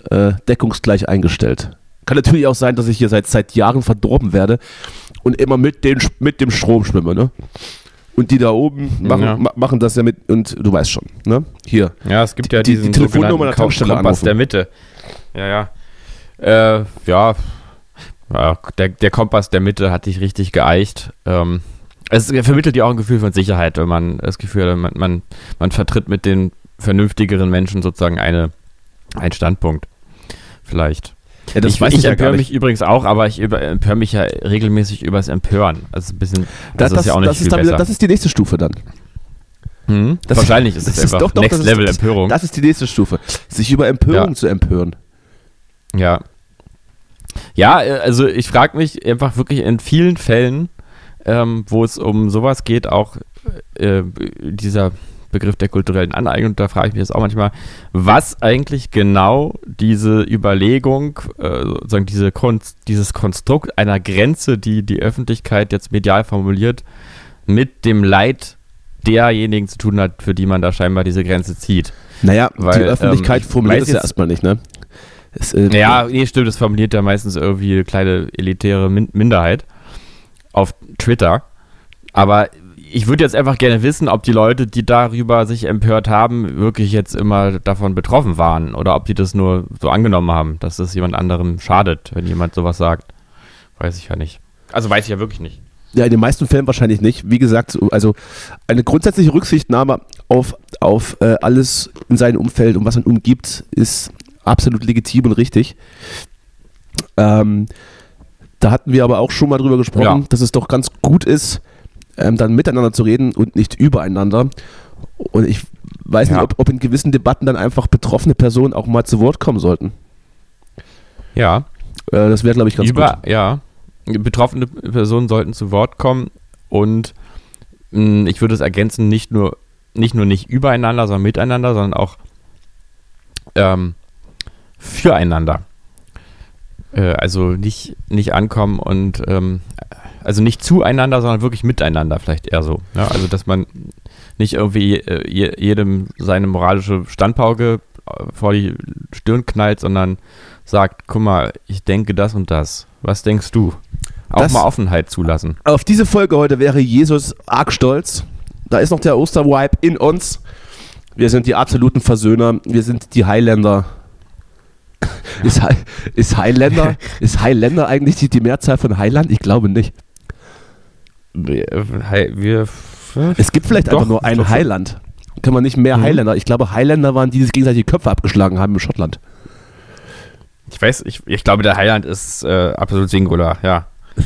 äh, deckungsgleich eingestellt. Kann natürlich auch sein, dass ich hier seit, seit Jahren verdorben werde und immer mit, den, mit dem Strom schwimme, ne? Und die da oben machen, Ja. ma, machen das ja mit, und du weißt schon, ne? Hier. Ja, es gibt ja Die- die diesen Telefonnummer sogenannten der Tankstelle Kompass anrufen. der Mitte. Ja, ja. Äh, ja. ja der, der Kompass der Mitte hat dich richtig geeicht. Ähm, es vermittelt dir auch ein Gefühl von Sicherheit, wenn man das Gefühl hat, man, man, man vertritt mit den vernünftigeren Menschen sozusagen eine, einen Standpunkt. Vielleicht. Ja, ich ich empöre mich übrigens auch, aber ich über- empöre mich ja regelmäßig übers Empören. Also ein bisschen, das, ist ja auch nicht das viel besser. wieder, das ist die nächste Stufe dann. Hm? das- Wahrscheinlich ist es das ist einfach doch- doch, Next das ist- Level das- Empörung. Das ist die nächste Stufe. Sich über Empörung Ja. zu empören. Ja. Ja, äh, also ich frage mich einfach wirklich in vielen Fällen, ähm, wo es um sowas geht, auch äh, dieser Begriff der kulturellen Aneignung, da frage ich mich jetzt auch manchmal, was eigentlich genau diese Überlegung, äh, sozusagen diese Konst, dieses Konstrukt einer Grenze, die die Öffentlichkeit jetzt medial formuliert, mit dem Leid derjenigen zu tun hat, für die man da scheinbar diese Grenze zieht. Naja, Weil, die Öffentlichkeit ähm, formuliert es ja erstmal nicht, ne? Es, äh, Ja, nee, stimmt, das formuliert ja meistens irgendwie eine kleine elitäre Min Minderheit auf Twitter. Aber ich würde jetzt einfach gerne wissen, ob die Leute, die darüber sich empört haben, wirklich jetzt immer davon betroffen waren oder ob die das nur so angenommen haben, dass es jemand anderem schadet, wenn jemand sowas sagt. Weiß ich ja nicht. Also weiß ich ja wirklich nicht. Ja, in den meisten Fällen wahrscheinlich nicht. Wie gesagt, so- also eine grundsätzliche Rücksichtnahme auf, auf äh, alles in seinem Umfeld und was ihn umgibt, ist absolut legitim und richtig. Ähm, da hatten wir aber auch schon mal drüber gesprochen, Ja. dass es doch ganz gut ist, ähm, dann miteinander zu reden und nicht übereinander. Und ich weiß Ja. nicht, ob, ob in gewissen Debatten dann einfach betroffene Personen auch mal zu Wort kommen sollten. Ja. Äh, das wäre, glaube ich, ganz Über, gut. ja. Betroffene Personen sollten zu Wort kommen und mh, ich würde es ergänzen, nicht nur, nicht nur nicht übereinander, sondern miteinander, sondern auch ähm, füreinander. Äh, also nicht, nicht ankommen und ähm, also nicht zueinander, sondern wirklich miteinander, vielleicht eher so. Ja? Also dass man nicht irgendwie äh, je, jedem seine moralische Standpauke äh, vor die Stirn knallt, sondern sagt, guck mal, ich denke das und das. Was denkst du? Auch Das- mal Offenheit zulassen. Auf diese Folge heute wäre Jesus arg stolz. Da ist noch der Ostervibe in uns. Wir sind die absoluten Versöhner. Wir sind die Highlander. Ist, Hi- ist Highlander, ist Highlander eigentlich die, die Mehrzahl von Highland? Ich glaube nicht. Wir, Es gibt vielleicht Doch, einfach nur ein. Highland. Kann man nicht mehr Mhm. Highlander? Ich glaube, Highlander waren die, die sich gegenseitig die Köpfe abgeschlagen haben in Schottland. ich weiß, ich, ich glaube, der Highland ist äh, absolut singular, ja.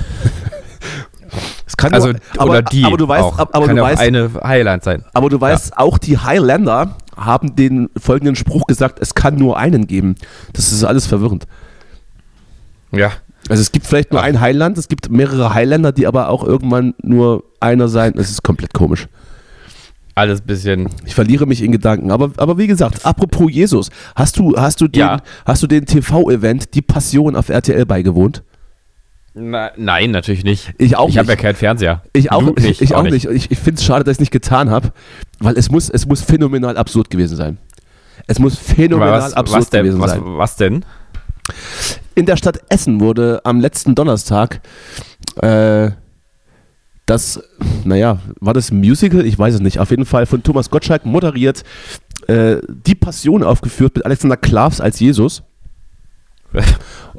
Es kann Also, nur, aber, oder die aber du weißt, auch. ab- aber Kann du ja auch weißt, eine Highland sein. aber du weißt, auch die Highlander haben den folgenden Spruch gesagt: Es kann nur einen geben. Das ist alles verwirrend. Ja. Also es gibt vielleicht nur ein Highland, es gibt mehrere Highlander, die aber auch irgendwann nur einer sein. Es ist komplett komisch. Alles bisschen. Ich verliere mich in Gedanken. Aber, aber wie gesagt, apropos Jesus, hast du, hast du den, Ja. hast du den TV-Event Die Passion auf RTL beigewohnt? Na, nein, natürlich nicht. Ich auch Ich habe ja nicht. keinen Fernseher. Ich auch Du nicht. Ich auch nicht. Ich, ich finde es schade, dass ich es nicht getan habe, weil es muss, es muss phänomenal absurd gewesen sein. Es muss phänomenal was, absurd was, denn, gewesen was, sein. was denn? In der Stadt Essen wurde am letzten Donnerstag äh, das, naja, war das ein Musical? Ich weiß es nicht. Auf jeden Fall von Thomas Gottschalk moderiert, äh, Die Passion aufgeführt mit Alexander Klavs als Jesus.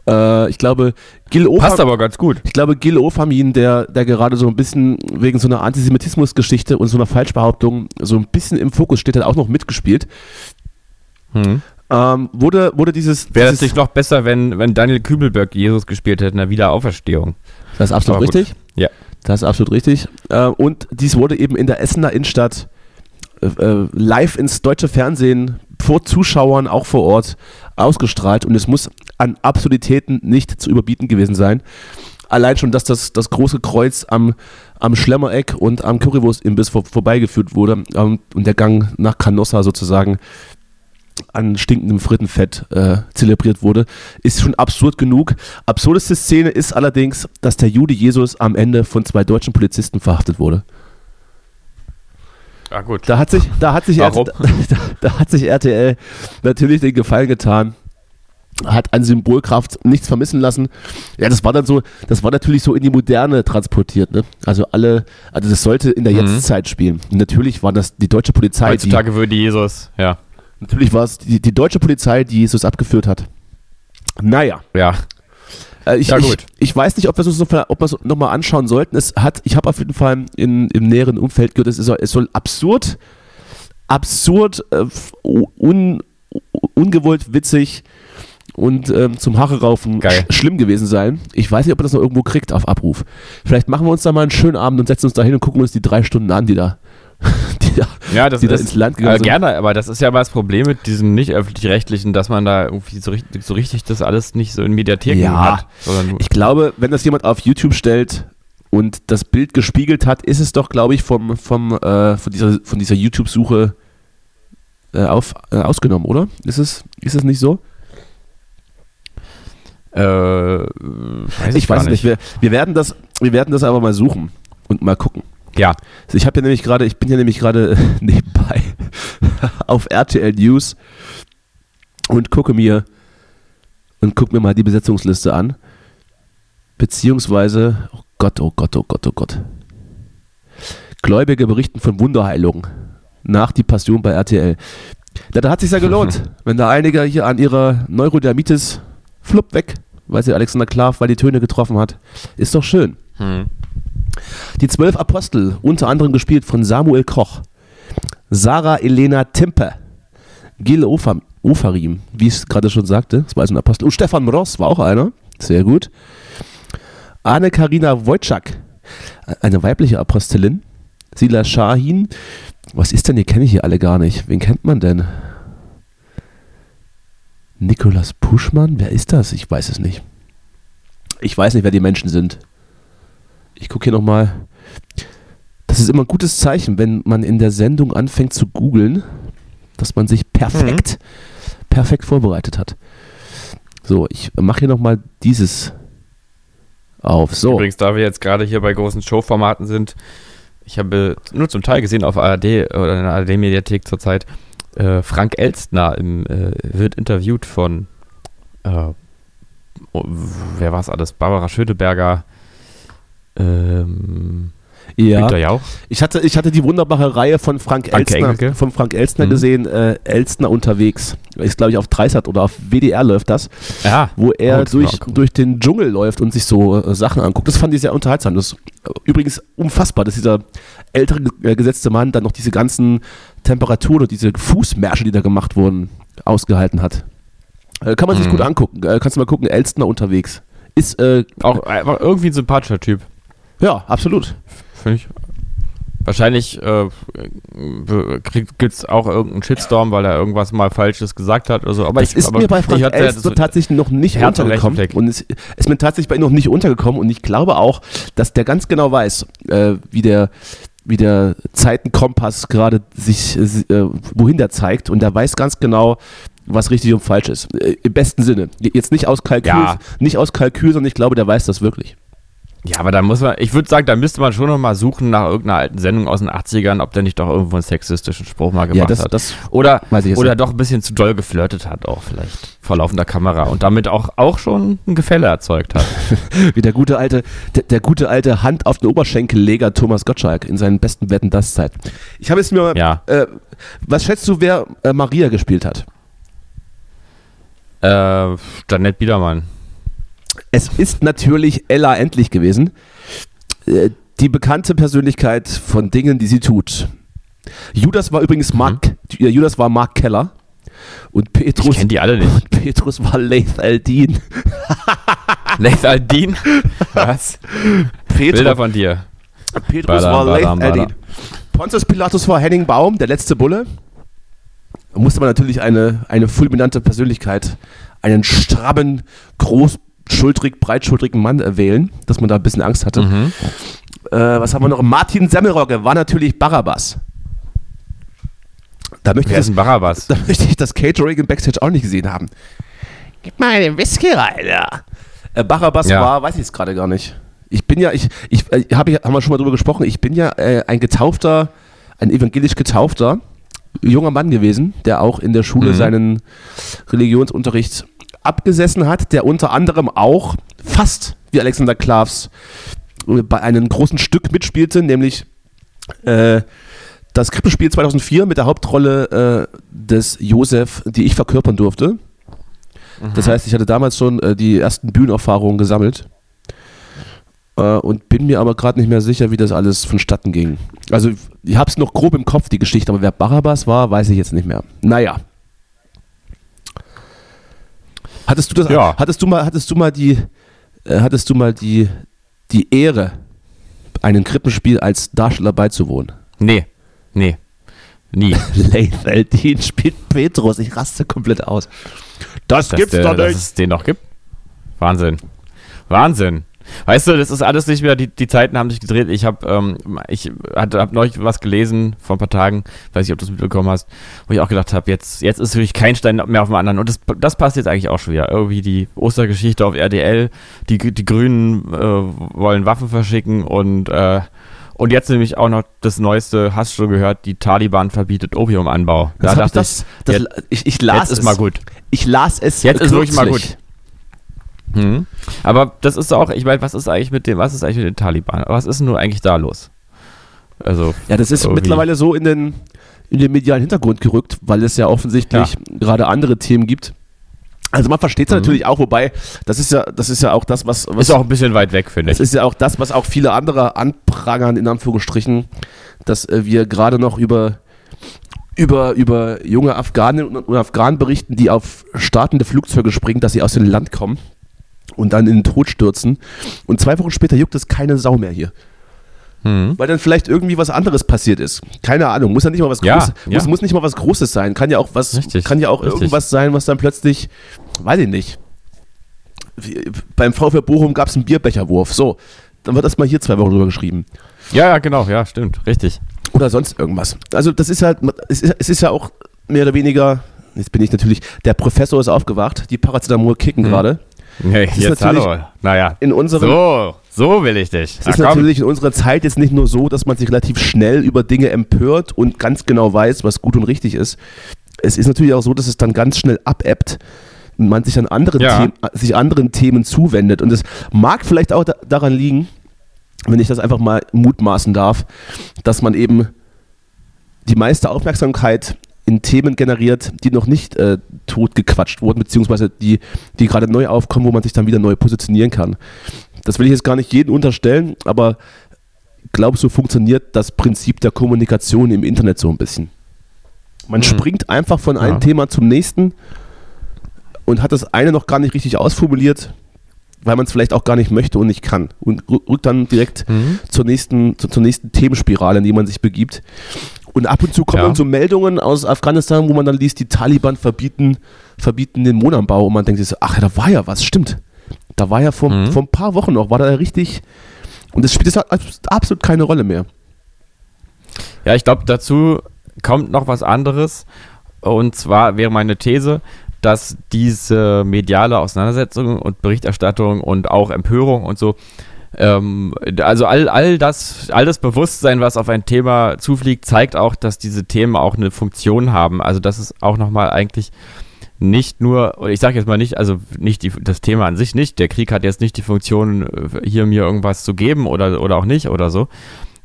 Äh, ich glaube, Gil Passt Ofer, aber ganz gut. ich glaube, Gil Ofamin, der, der gerade so ein bisschen wegen so einer Antisemitismusgeschichte und so einer Falschbehauptung so ein bisschen im Fokus steht, hat auch noch mitgespielt. Hm. Ähm, wurde, wurde dieses, Wäre es nicht noch besser, wenn, wenn Daniel Kübelberg Jesus gespielt hätte in der Wiederauferstehung? Das ist absolut Aber gut. richtig. Ja. Das ist absolut richtig. Äh, und dies wurde eben in der Essener Innenstadt äh, äh, live ins deutsche Fernsehen vor Zuschauern, auch vor Ort, ausgestrahlt. Und es muss an Absurditäten nicht zu überbieten gewesen sein. Allein schon, dass das, das große Kreuz am, am Schlemmereck und am Currywurst-Imbiss vor, vorbeigeführt wurde ähm, und der Gang nach Canossa sozusagen an stinkendem Frittenfett äh, zelebriert wurde, ist schon absurd genug. Absurdeste Szene ist allerdings, dass der Jude Jesus am Ende von zwei deutschen Polizisten verhaftet wurde. Ah, gut. Da hat sich, da hat sich, Warum? da, da hat sich RTL natürlich den Gefallen getan. Hat an Symbolkraft nichts vermissen lassen. Ja, das war dann so, das war natürlich so in die Moderne transportiert, ne? Also alle, also das sollte in der Mhm. Jetztzeit spielen. Und natürlich war das die deutsche Polizei, Heutzutage würde Jesus, ja. Natürlich war es die, die deutsche Polizei, die Jesus abgeführt hat. Naja. Ja. Äh, ich, Ja, ich, gut. ich weiß nicht, ob wir es uns noch, ob wir es nochmal anschauen sollten. Es hat, ich habe auf jeden Fall in, im näheren Umfeld gehört, es, ist, es soll absurd, absurd, äh, un, ungewollt witzig und ähm, zum Haare raufen sch schlimm gewesen sein. Ich weiß nicht, ob man das noch irgendwo kriegt auf Abruf. Vielleicht machen wir uns da mal einen schönen Abend und setzen uns da hin und gucken uns die drei Stunden an, die da, da, Ja, das die da ist ins Land gegangen äh, sind. gerne, aber das ist ja mal das Problem mit diesen nicht öffentlich-rechtlichen, dass man da irgendwie so richtig, so richtig das alles nicht so in Mediatheken Ja. hat. Ich glaube, wenn das jemand auf YouTube stellt und das Bild gespiegelt hat, ist es doch, glaube ich, vom, vom, äh, von dieser, von dieser YouTube-Suche äh, auf, äh, ausgenommen, oder? Ist es, ist es nicht so? äh, weiß Ich gar weiß nicht. Wir, wir, werden das, wir werden das aber mal suchen und mal gucken. Ja, ich habe ja nämlich gerade, ich bin ja nämlich gerade nebenbei auf RTL News und gucke mir und gucke mir mal die Besetzungsliste an. Beziehungsweise, oh Gott, oh Gott, oh Gott, oh Gott. Gläubige berichten von Wunderheilung nach die Passion bei RTL. Da, da hat sich ja gelohnt, wenn da einige hier an ihrer Neurodermitis flupp weg, weil sie Alexander Klav, weil die Töne getroffen hat. Ist doch schön. hm. Die zwölf Apostel, unter anderem gespielt von Samuel Koch, Sarah Elena Timpe, Gil Ofam, Ofarim, wie ich es gerade schon sagte, das war also ein Apostel. Und Stefan Ross war auch einer, sehr gut. Anne-Karina Wojcik, eine weibliche Apostelin. Sila Shahin, was ist denn, die kenne ich hier alle gar nicht. Wen kennt man denn? Nikolas Puschmann, wer ist das? Ich weiß es nicht. Ich weiß nicht, wer die Menschen sind. Ich gucke hier nochmal. Das ist immer ein gutes Zeichen, wenn man in der Sendung anfängt zu googeln, dass man sich perfekt, perfekt vorbereitet hat. So, ich mache hier nochmal dieses auf. So, Übrigens, da wir jetzt gerade hier bei großen Showformaten sind, ich habe nur zum Teil gesehen auf ARD oder in der ARD-Mediathek zurzeit, äh, Frank Elstner im, äh, wird interviewt von, äh, oh, wer war es alles? Barbara Schöneberger, ähm, ja. Günter Jauch. Ich hatte, ich hatte die wunderbare Reihe von Frank Anke Elstner, Engelke. von Frank Elstner Mhm. gesehen, äh, Elstner unterwegs. Ist, glaube ich, auf Dreisat oder auf WDR läuft das, Ja, wo er Oh, durch, gucken. durch den Dschungel läuft und sich so äh, Sachen anguckt. Das fand ich sehr unterhaltsam. Das ist äh, übrigens unfassbar, dass dieser ältere äh, gesetzte Mann dann noch diese ganzen Temperaturen und diese Fußmärsche, die da gemacht wurden, ausgehalten hat. Äh, kann man sich Mhm. gut angucken. Äh, kannst du mal gucken, Elstner unterwegs. Ist, auch einfach irgendwie ein sympathischer Typ, ja, absolut. Finde ich. Wahrscheinlich äh, gibt es auch irgendeinen Shitstorm, weil er irgendwas mal Falsches gesagt hat oder so. Aber das ich, ist aber mir bei Frank Elstner tatsächlich noch nicht untergekommen. Und es ist mir tatsächlich bei ihm noch nicht untergekommen. Und ich glaube auch, dass der ganz genau weiß, äh, wie der wie der Zeitenkompass gerade sich, äh, wohin der zeigt. Und der weiß ganz genau, was richtig und falsch ist. Äh, Im besten Sinne. Jetzt nicht aus Kalkül, Ja. nicht aus Kalkül, sondern ich glaube, der weiß das wirklich. Ja, aber da muss man, ich würde sagen, da müsste man schon noch mal suchen nach irgendeiner alten Sendung aus den 80ern, ob der nicht doch irgendwo einen sexistischen Spruch mal gemacht das- hat. das oder weiß ich jetzt oder doch ein bisschen zu doll geflirtet hat auch vielleicht vor laufender Kamera und damit auch, auch schon ein Gefälle erzeugt hat. Wie der gute alte, der, der gute alte Hand auf den Oberschenkelleger Thomas Gottschalk in seinen besten Wetten das Zeit. Ich habe jetzt mir mal, Ja. äh, was schätzt du, wer äh, Maria gespielt hat? äh, Janette Biedermann. Es ist natürlich Ella Endlich gewesen. Äh, Die bekannte Persönlichkeit von Dingen, die sie tut. Judas war übrigens Mark, äh, Judas war Mark Keller. Und Ich Petrus, kenne die alle nicht. Petrus war Laith Aldin. Laith Aldin? Was? Bilder von dir. Petrus Badam, war badam, badam. Aldin. Pontius Pilatus war Henning Baum, der letzte Bulle. Da musste man natürlich eine, eine fulminante Persönlichkeit, einen strammen, großschultrig, breitschultrigen Mann äh, wählen, dass man da ein bisschen Angst hatte. Mhm. Äh, was haben wir noch? Martin Semmelrogge war natürlich Barabbas. Da möchte, ich Wer ist das, ein Barabbas? da möchte ich das Catering im Backstage auch nicht gesehen haben. Gib mal den Whisky rein, ja. Äh, Barabbas Ja. war, weiß ich es gerade gar nicht. Ich bin ja, ich, ich, äh, hab, ich haben wir schon mal drüber gesprochen, ich bin ja äh, ein getaufter, ein evangelisch getaufter junger Mann gewesen, der auch in der Schule Mhm. seinen Religionsunterricht abgesessen hat, der unter anderem auch fast wie Alexander Klavs äh, bei einem großen Stück mitspielte, nämlich äh, das Krippenspiel 2004 mit der Hauptrolle äh, des Josef, die ich verkörpern durfte. Das heißt, ich hatte damals schon äh, die ersten Bühnenerfahrungen gesammelt äh, und bin mir aber gerade nicht mehr sicher, wie das alles vonstatten ging. Also ich habe es noch grob im Kopf, die Geschichte, aber wer Barabbas war, weiß ich jetzt nicht mehr. Naja. Hattest du das? Ja. Hattest du mal, hattest du mal die, äh, hattest du mal die, die Ehre, einem Krippenspiel als Darsteller beizuwohnen? Nee. Nee. Nie. Leifeldin spielt Petrus. Ich raste komplett aus. Das, dass, gibt's der, doch dass nicht. es den noch gibt. Wahnsinn. Wahnsinn. Weißt du, das ist alles nicht mehr, die, die Zeiten haben sich gedreht. Ich habe ähm, ich hatte, hab neulich was gelesen vor ein paar Tagen, weiß nicht, ob du es mitbekommen hast, wo ich auch gedacht habe, jetzt, jetzt ist wirklich kein Stein mehr auf dem anderen. Und das, das passt jetzt eigentlich auch schon wieder. Irgendwie die Ostergeschichte auf RDL, die, die Grünen äh, wollen Waffen verschicken und, äh, und jetzt nämlich auch noch das Neueste, hast du schon gehört, die Taliban verbietet Opiumanbau. Das da ich, dachte das, das, jetzt- ich, ich las jetzt ist es. mal gut. Ich las es. Jetzt ist wirklich mal kürzlich. Mhm. Aber das ist auch, ich meine, was ist eigentlich mit dem, was ist eigentlich mit den Taliban? Was ist denn nur eigentlich da los? Also, Ja, das ist irgendwie- mittlerweile so in den, in den medialen Hintergrund gerückt, weil es ja offensichtlich gerade andere Themen gibt. Also man versteht es Mhm. natürlich auch, wobei, das ist ja, das ist ja auch das, was, was ist auch ein bisschen weit weg, finde Das ich. ist ja auch das, was auch viele andere anprangern, in Anführungsstrichen, dass äh, wir gerade noch über, über, über junge Afghanen und Afghanen berichten, die auf startende Flugzeuge springen, dass sie aus dem Land kommen und dann in den Tod stürzen. Und zwei Wochen später juckt es keine Sau mehr hier. Mhm. Weil dann vielleicht irgendwie was anderes passiert ist. Keine Ahnung, muss ja nicht mal was Ja, Großes, ja. Muss, muss nicht mal was Großes sein. Kann ja auch was, Richtig, kann ja auch richtig. irgendwas sein, was dann plötzlich, weiß ich nicht. Wie, beim VfB Bochum gab es einen Bierbecherwurf. So, dann wird das mal hier zwei Wochen drüber geschrieben. Ja, ja, genau, ja, stimmt, richtig. Oder sonst irgendwas. Also das ist halt, es ist, es ist ja auch mehr oder weniger, jetzt bin ich natürlich, der Professor ist aufgewacht, die Paracetamol kicken Mhm. gerade. Ist jetzt hallo. Naja. In unserem, So, so will ich dich. Es ist natürlich in unserer Zeit jetzt nicht nur so, dass man sich relativ schnell über Dinge empört und ganz genau weiß, was gut und richtig ist. Es ist natürlich auch so, dass es dann ganz schnell abebbt und man sich an anderen, Ja. Themen, sich anderen Themen zuwendet. Und es mag vielleicht auch da, daran liegen, wenn ich das einfach mal mutmaßen darf, dass man eben die meiste Aufmerksamkeit in Themen generiert, die noch nicht äh, totgequatscht wurden, beziehungsweise die, die gerade neu aufkommen, wo man sich dann wieder neu positionieren kann. Das will ich jetzt gar nicht jedem unterstellen, aber glaubst du, funktioniert das Prinzip der Kommunikation im Internet so ein bisschen? Man Mhm. springt einfach von einem Ja. Thema zum nächsten und hat das eine noch gar nicht richtig ausformuliert weil man es vielleicht auch gar nicht möchte und nicht kann. Und rü- rückt dann direkt Mhm. zur, nächsten, zu, zur nächsten Themenspirale, in die man sich begibt. Und ab und zu kommen Ja. so Meldungen aus Afghanistan, wo man dann liest, die Taliban verbieten, verbieten den Mohnanbau und man denkt sich so, ach, da war ja was, stimmt. Da war ja vor, Mhm. vor ein paar Wochen noch, war da ja richtig. Und das spielt jetzt abs- absolut keine Rolle mehr. Ja, ich glaube, dazu kommt noch was anderes. Und zwar wäre meine These, dass diese mediale Auseinandersetzung und Berichterstattung und auch Empörung und so, ähm, also all, all, das, all das Bewusstsein, was auf ein Thema zufliegt, zeigt auch, dass diese Themen auch eine Funktion haben. Also dass es auch nochmal eigentlich nicht nur, ich sage jetzt mal nicht, also nicht die, das Thema an sich nicht, der Krieg hat jetzt nicht die Funktion, äh, hier mir irgendwas zu geben oder, oder auch nicht oder so,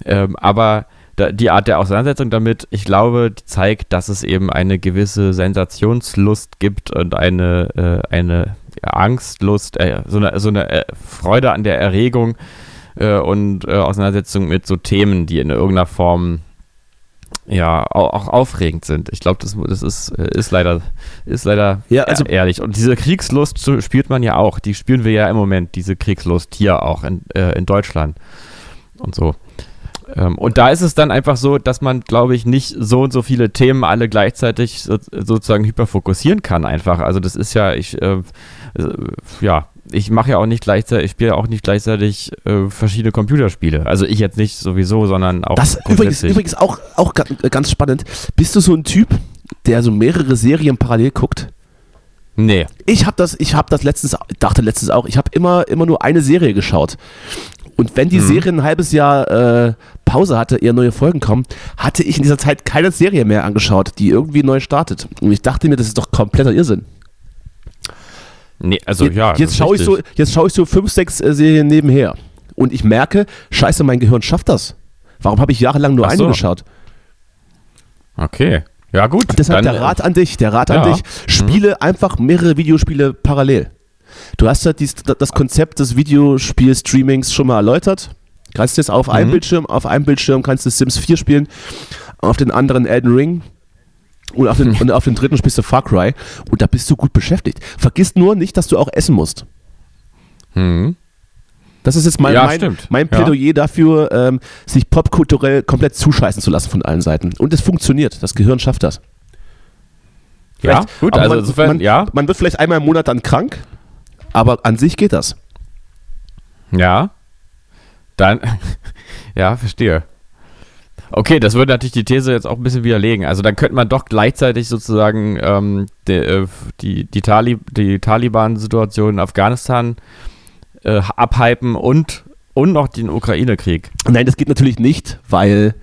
ähm, aber da, die Art der Auseinandersetzung damit, ich glaube, zeigt, dass es eben eine gewisse Sensationslust gibt und eine, äh, eine Angstlust, äh, so eine, so eine äh, Freude an der Erregung äh, und äh, Auseinandersetzung mit so Themen, die in irgendeiner Form ja auch, auch aufregend sind. Ich glaube, das, das ist, äh, ist leider, ist leider Ja, also- ehrlich. Und diese Kriegslust spielt man ja auch. Die spüren wir ja im Moment, diese Kriegslust hier auch in, äh, in Deutschland und so. Ähm, und da ist es dann einfach so, dass man, glaube ich, nicht so und so viele Themen alle gleichzeitig so, sozusagen hyperfokussieren kann einfach. Also das ist ja, ich, äh, ja, ich mache ja auch nicht gleichzeitig, ich spiele auch nicht gleichzeitig äh, verschiedene Computerspiele. Also ich jetzt nicht sowieso, sondern auch Das übrigens, übrigens auch, auch ga- ganz spannend. Bist du so ein Typ, der so mehrere Serien parallel guckt? Nee. Ich habe das, ich habe das letztens, dachte letztens auch, ich habe immer, immer nur eine Serie geschaut. Und wenn die Mhm. Serie ein halbes Jahr äh, Pause hatte, eher neue Folgen kommen, hatte ich in dieser Zeit keine Serie mehr angeschaut, die irgendwie neu startet. Und ich dachte mir, das ist doch kompletter Irrsinn. Nee, also Je- ja. jetzt schaue ich so, jetzt schaue ich so fünf, sechs äh, Serien nebenher. Und ich merke, scheiße, mein Gehirn schafft das. Warum habe ich jahrelang nur Ach eine so. geschaut? Okay. Ja, gut. Deshalb dann, der Rat an dich, der Rat ja. an dich, spiele einfach mehrere Videospiele parallel. Du hast ja dies, das Konzept des Videospiel-Streamings schon mal erläutert. Kannst jetzt auf einem Mhm. Bildschirm, auf einem Bildschirm kannst du Sims 4 spielen, auf den anderen Elden Ring und auf den, und auf den dritten spielst du Far Cry und da bist du gut beschäftigt. Vergiss nur nicht, dass du auch essen musst. Mhm. Das ist jetzt mein, Ja, mein, mein Ja. Plädoyer dafür, ähm, sich popkulturell komplett zuscheißen zu lassen von allen Seiten. Und es funktioniert. Das Gehirn schafft das. Ja, Vielleicht- gut, aber also man, insofern, man, ja. Man wird vielleicht einmal im Monat dann krank, aber an sich geht das. Ja. Dann, ja, verstehe. Okay, das würde natürlich die These jetzt auch ein bisschen widerlegen. Also dann könnte man doch gleichzeitig sozusagen ähm, die, äh, die, die, Talib die Taliban-Situation in Afghanistan äh, abhypen und, und noch den Ukraine-Krieg. Nein, das geht natürlich nicht, weil,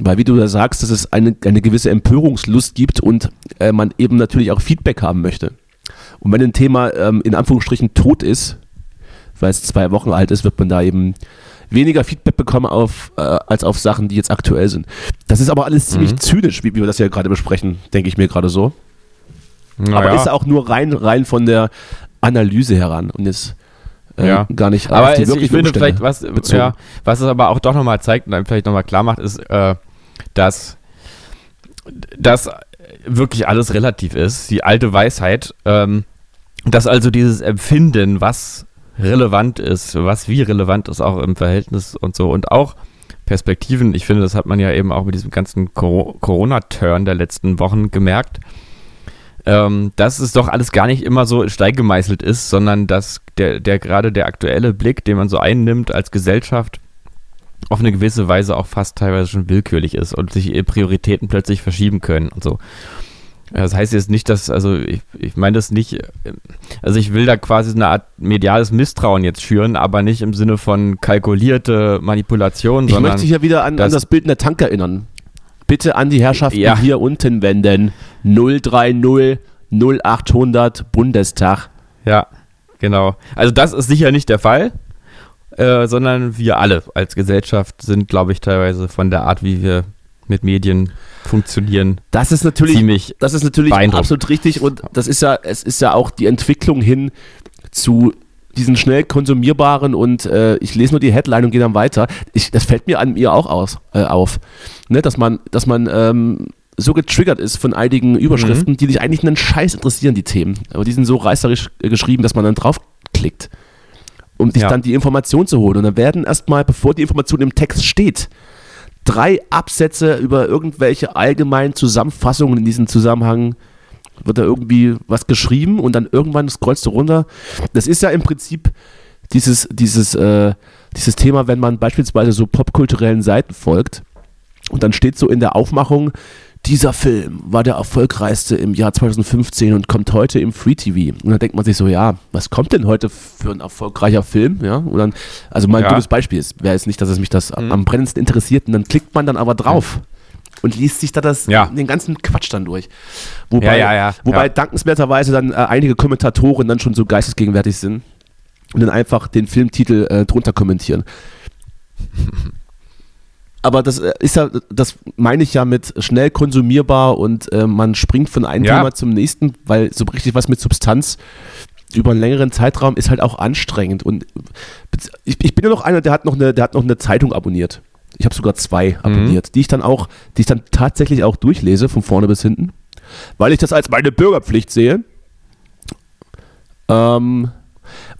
weil wie du da sagst, dass es eine, eine gewisse Empörungslust gibt und äh, man eben natürlich auch Feedback haben möchte. Und wenn ein Thema ähm, in Anführungsstrichen tot ist, weil es zwei Wochen alt ist, wird man da eben weniger Feedback bekommen auf, äh, als auf Sachen, die jetzt aktuell sind. Das ist aber alles ziemlich Mhm. zynisch, wie, wie wir das ja gerade besprechen, denke ich mir gerade so. aber Naja. ist auch nur rein, rein von der Analyse heran und jetzt äh, Ja. gar nicht aber auf die ich wirklichen finde Umstände vielleicht, was, bezogen. ja, was es aber auch doch nochmal zeigt und einem vielleicht nochmal klar macht, ist, äh, dass das wirklich alles relativ ist, die alte Weisheit, ähm, dass also dieses Empfinden, was relevant ist, was wie relevant ist, auch im Verhältnis und so. Und auch Perspektiven, ich finde, das hat man ja eben auch mit diesem ganzen Coro- Corona-Turn der letzten Wochen gemerkt, ähm, dass es doch alles gar nicht immer so in Stein gemeißelt ist, sondern dass der, der gerade der aktuelle Blick, den man so einnimmt als Gesellschaft, auf eine gewisse Weise auch fast teilweise schon willkürlich ist und sich ihre Prioritäten plötzlich verschieben können und so. Das heißt jetzt nicht, dass, also ich, ich meine das nicht, äh, also ich will da quasi so eine Art mediales Misstrauen jetzt schüren, aber nicht im Sinne von kalkulierte Manipulation, Ich möchte dich ja wieder an, an das- das Bild in der Tank erinnern. Bitte an die Herrschaften Ja. hier unten wenden. 030 0800 Bundestag. Ja, genau. Also das ist sicher nicht der Fall, äh, sondern wir alle als Gesellschaft sind, glaube ich, teilweise von der Art, wie wir mit Medien funktionieren, Das ist natürlich, das ist natürlich absolut richtig und das ist ja, es ist ja auch die Entwicklung hin zu diesen schnell konsumierbaren und äh, ich lese nur die Headline und gehe dann weiter. Ich, das fällt mir an mir auch aus, äh, auf, ne, dass man, dass man ähm, so getriggert ist von einigen Überschriften, Mhm. die dich eigentlich einen Scheiß interessieren, die Themen. Aber die sind so reißerisch äh, geschrieben, dass man dann draufklickt. um dich Ja. dann die Information zu holen. Und dann werden erstmal, bevor die Information im Text steht, drei Absätze über irgendwelche allgemeinen Zusammenfassungen in diesem Zusammenhang wird da irgendwie was geschrieben und dann irgendwann scrollst du runter. Das ist ja im Prinzip dieses, dieses, äh, dieses Thema, wenn man beispielsweise so popkulturellen Seiten folgt und dann steht so in der Aufmachung, dieser Film war der erfolgreichste im Jahr 2015 und kommt heute im Free TV. Und dann denkt man sich so, ja, was kommt denn heute für ein erfolgreicher Film? Ja, und dann, also mein Ja. dummes Beispiel ist, wäre jetzt nicht, dass es mich das am brennendsten interessiert. Und dann klickt man dann aber drauf und liest sich da das, Ja. den ganzen Quatsch dann durch. Wobei, Ja, wobei dankenswerterweise dann äh, einige Kommentatoren dann schon so geistesgegenwärtig sind und dann einfach den Filmtitel äh, drunter kommentieren. Aber das äh, ist ja, das meine ich ja mit schnell konsumierbar und äh, man springt von einem Ja. Thema zum nächsten, weil so richtig was mit Substanz über einen längeren Zeitraum ist halt auch anstrengend. Und ich, ich bin ja noch einer, der hat noch eine, der hat noch eine Zeitung abonniert. Ich habe sogar zwei abonniert, die ich dann auch, die ich dann tatsächlich auch durchlese, von vorne bis hinten, weil ich das als meine Bürgerpflicht sehe. Ähm,